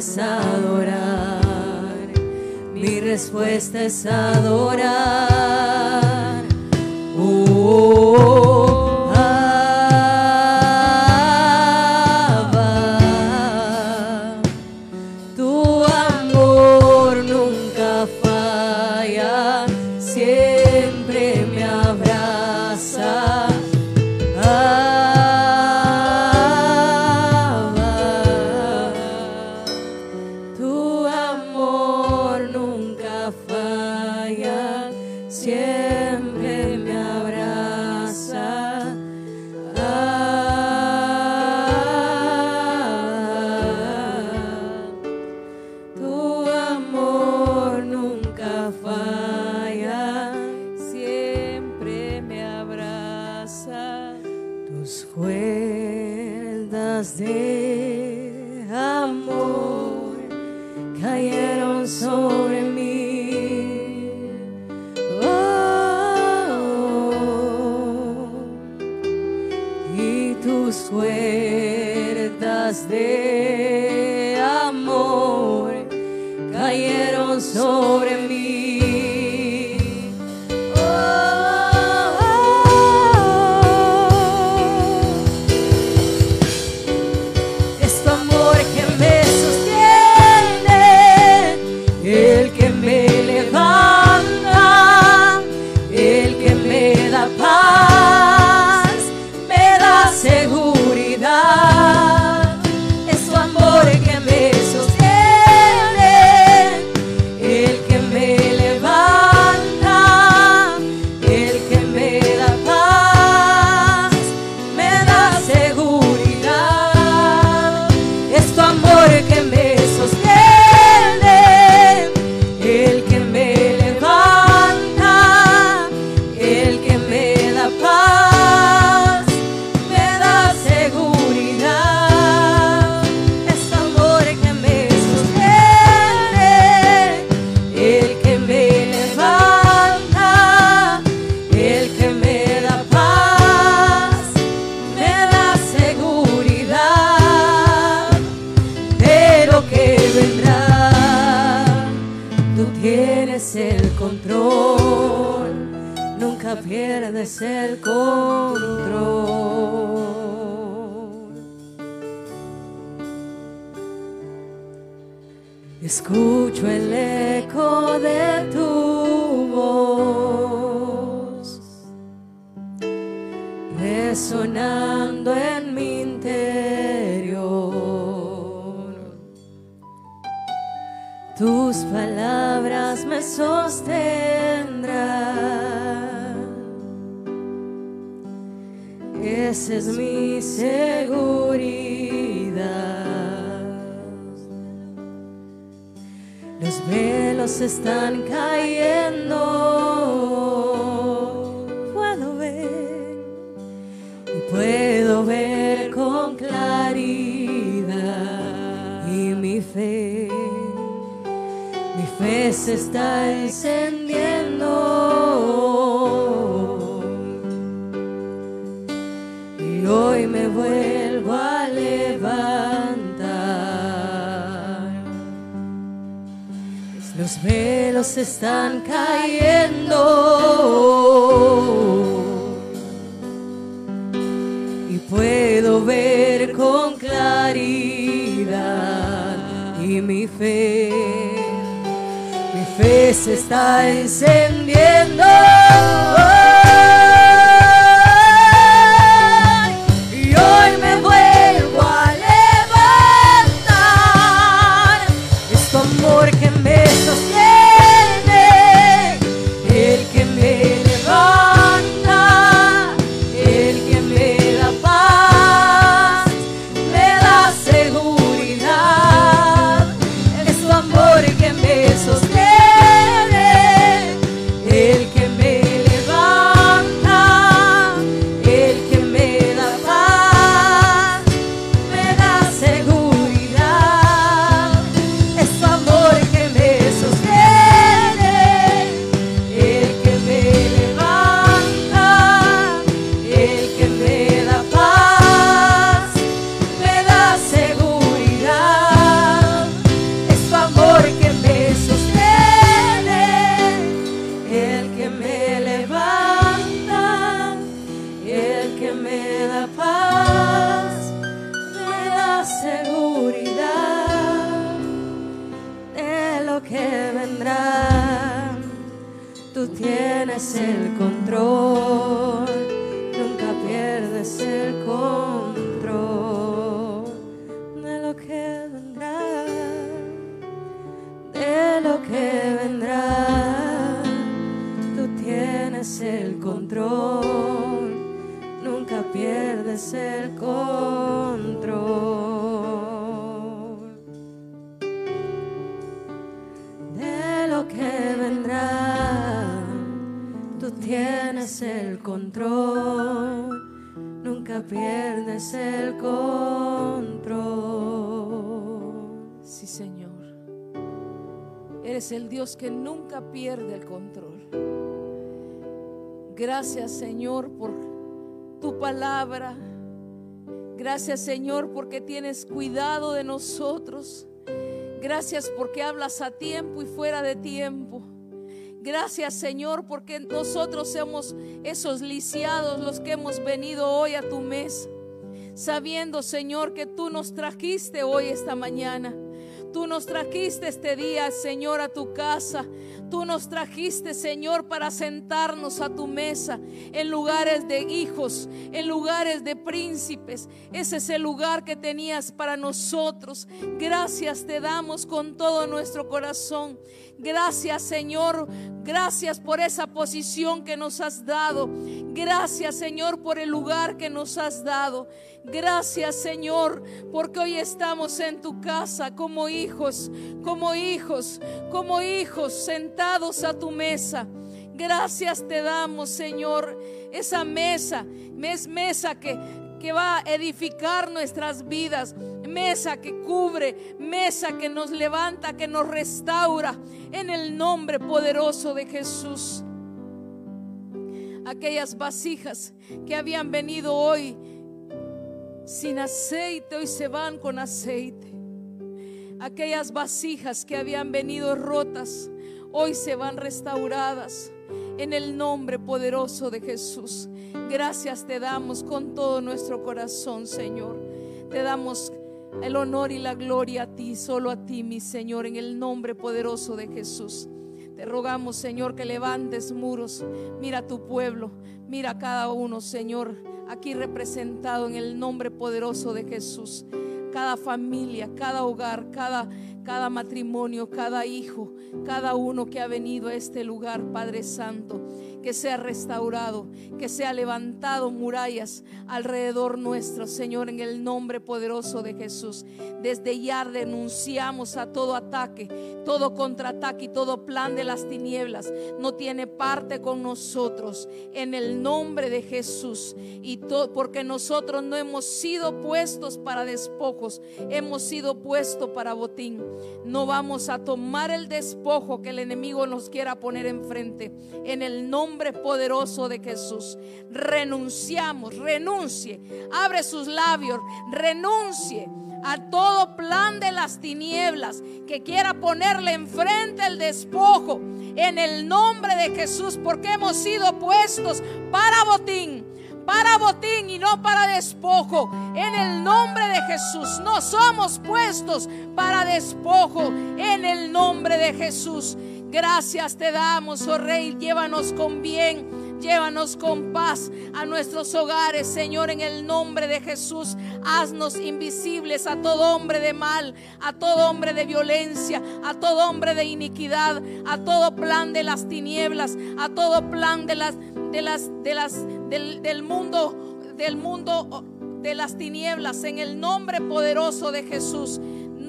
es adorar, mi respuesta es adorar. Dios que nunca pierde el control. Gracias, Señor, por tu palabra. Gracias, Señor, porque tienes cuidado de nosotros. Gracias porque hablas a tiempo y fuera de tiempo. Gracias, Señor, porque nosotros somos esos lisiados los que hemos venido hoy a tu mesa. Sabiendo, Señor, que tú nos trajiste hoy esta mañana. Tú nos trajiste este día, Señor, a tu casa. Tú nos trajiste, Señor, para sentarnos a tu mesa en lugares de hijos, en lugares de príncipes. Ese es el lugar que tenías para nosotros. Gracias te damos con todo nuestro corazón. Gracias, Señor. Gracias por esa posición que nos has dado. Gracias, Señor, por el lugar que nos has dado. Gracias, Señor, porque hoy estamos en tu casa como hijos, como hijos, como hijos sentados a tu mesa. Gracias te damos, Señor. Esa mesa es mesa que, que va a edificar nuestras vidas. Mesa que cubre, mesa que nos levanta, que nos restaura. En el nombre poderoso de Jesús. Aquellas vasijas que habían venido hoy sin aceite, hoy se van con aceite. Aquellas vasijas que habían venido rotas, hoy se van restauradas. En el nombre poderoso de Jesús. Gracias te damos con todo nuestro corazón, Señor. Te damos el honor y la gloria a ti, solo a ti, mi Señor, en el nombre poderoso de Jesús. Te rogamos, Señor, que levantes muros. Mira a tu pueblo, mira a cada uno, Señor, aquí representado en el nombre poderoso de Jesús. Cada familia, cada hogar, cada, cada matrimonio, cada hijo, cada uno que ha venido a este lugar, Padre Santo que sea restaurado, que sea levantado murallas alrededor nuestro, Señor, en el nombre poderoso de Jesús. Desde ya denunciamos a todo ataque, todo contraataque y todo plan de las tinieblas. No tiene parte con nosotros en el nombre de Jesús. Y porque nosotros no hemos sido puestos para despojos, hemos sido puestos para botín. No vamos a tomar el despojo que el enemigo nos quiera poner enfrente. En el nombre poderoso de Jesús. Renunciamos, renuncie. Abre sus labios, renuncie a todo plan de las tinieblas que quiera ponerle enfrente el despojo en el nombre de Jesús, porque hemos sido puestos para botín, para botín y no para despojo. En el nombre de Jesús, no somos puestos para despojo en el nombre de Jesús. Gracias te damos, oh Rey. Llévanos con bien. Llévanos con paz a nuestros hogares, Señor, en el nombre de Jesús. Haznos invisibles a todo hombre de mal, a todo hombre de violencia, a todo hombre de iniquidad, a todo plan de las tinieblas, a todo plan de las de las de las del, del mundo del mundo de las tinieblas en el nombre poderoso de Jesús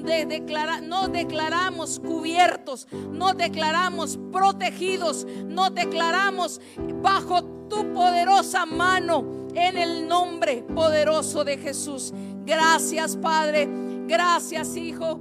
de nos declaramos cubiertos, nos declaramos protegidos, nos declaramos bajo tu poderosa mano en el nombre poderoso de Jesús. Gracias Padre, gracias Hijo.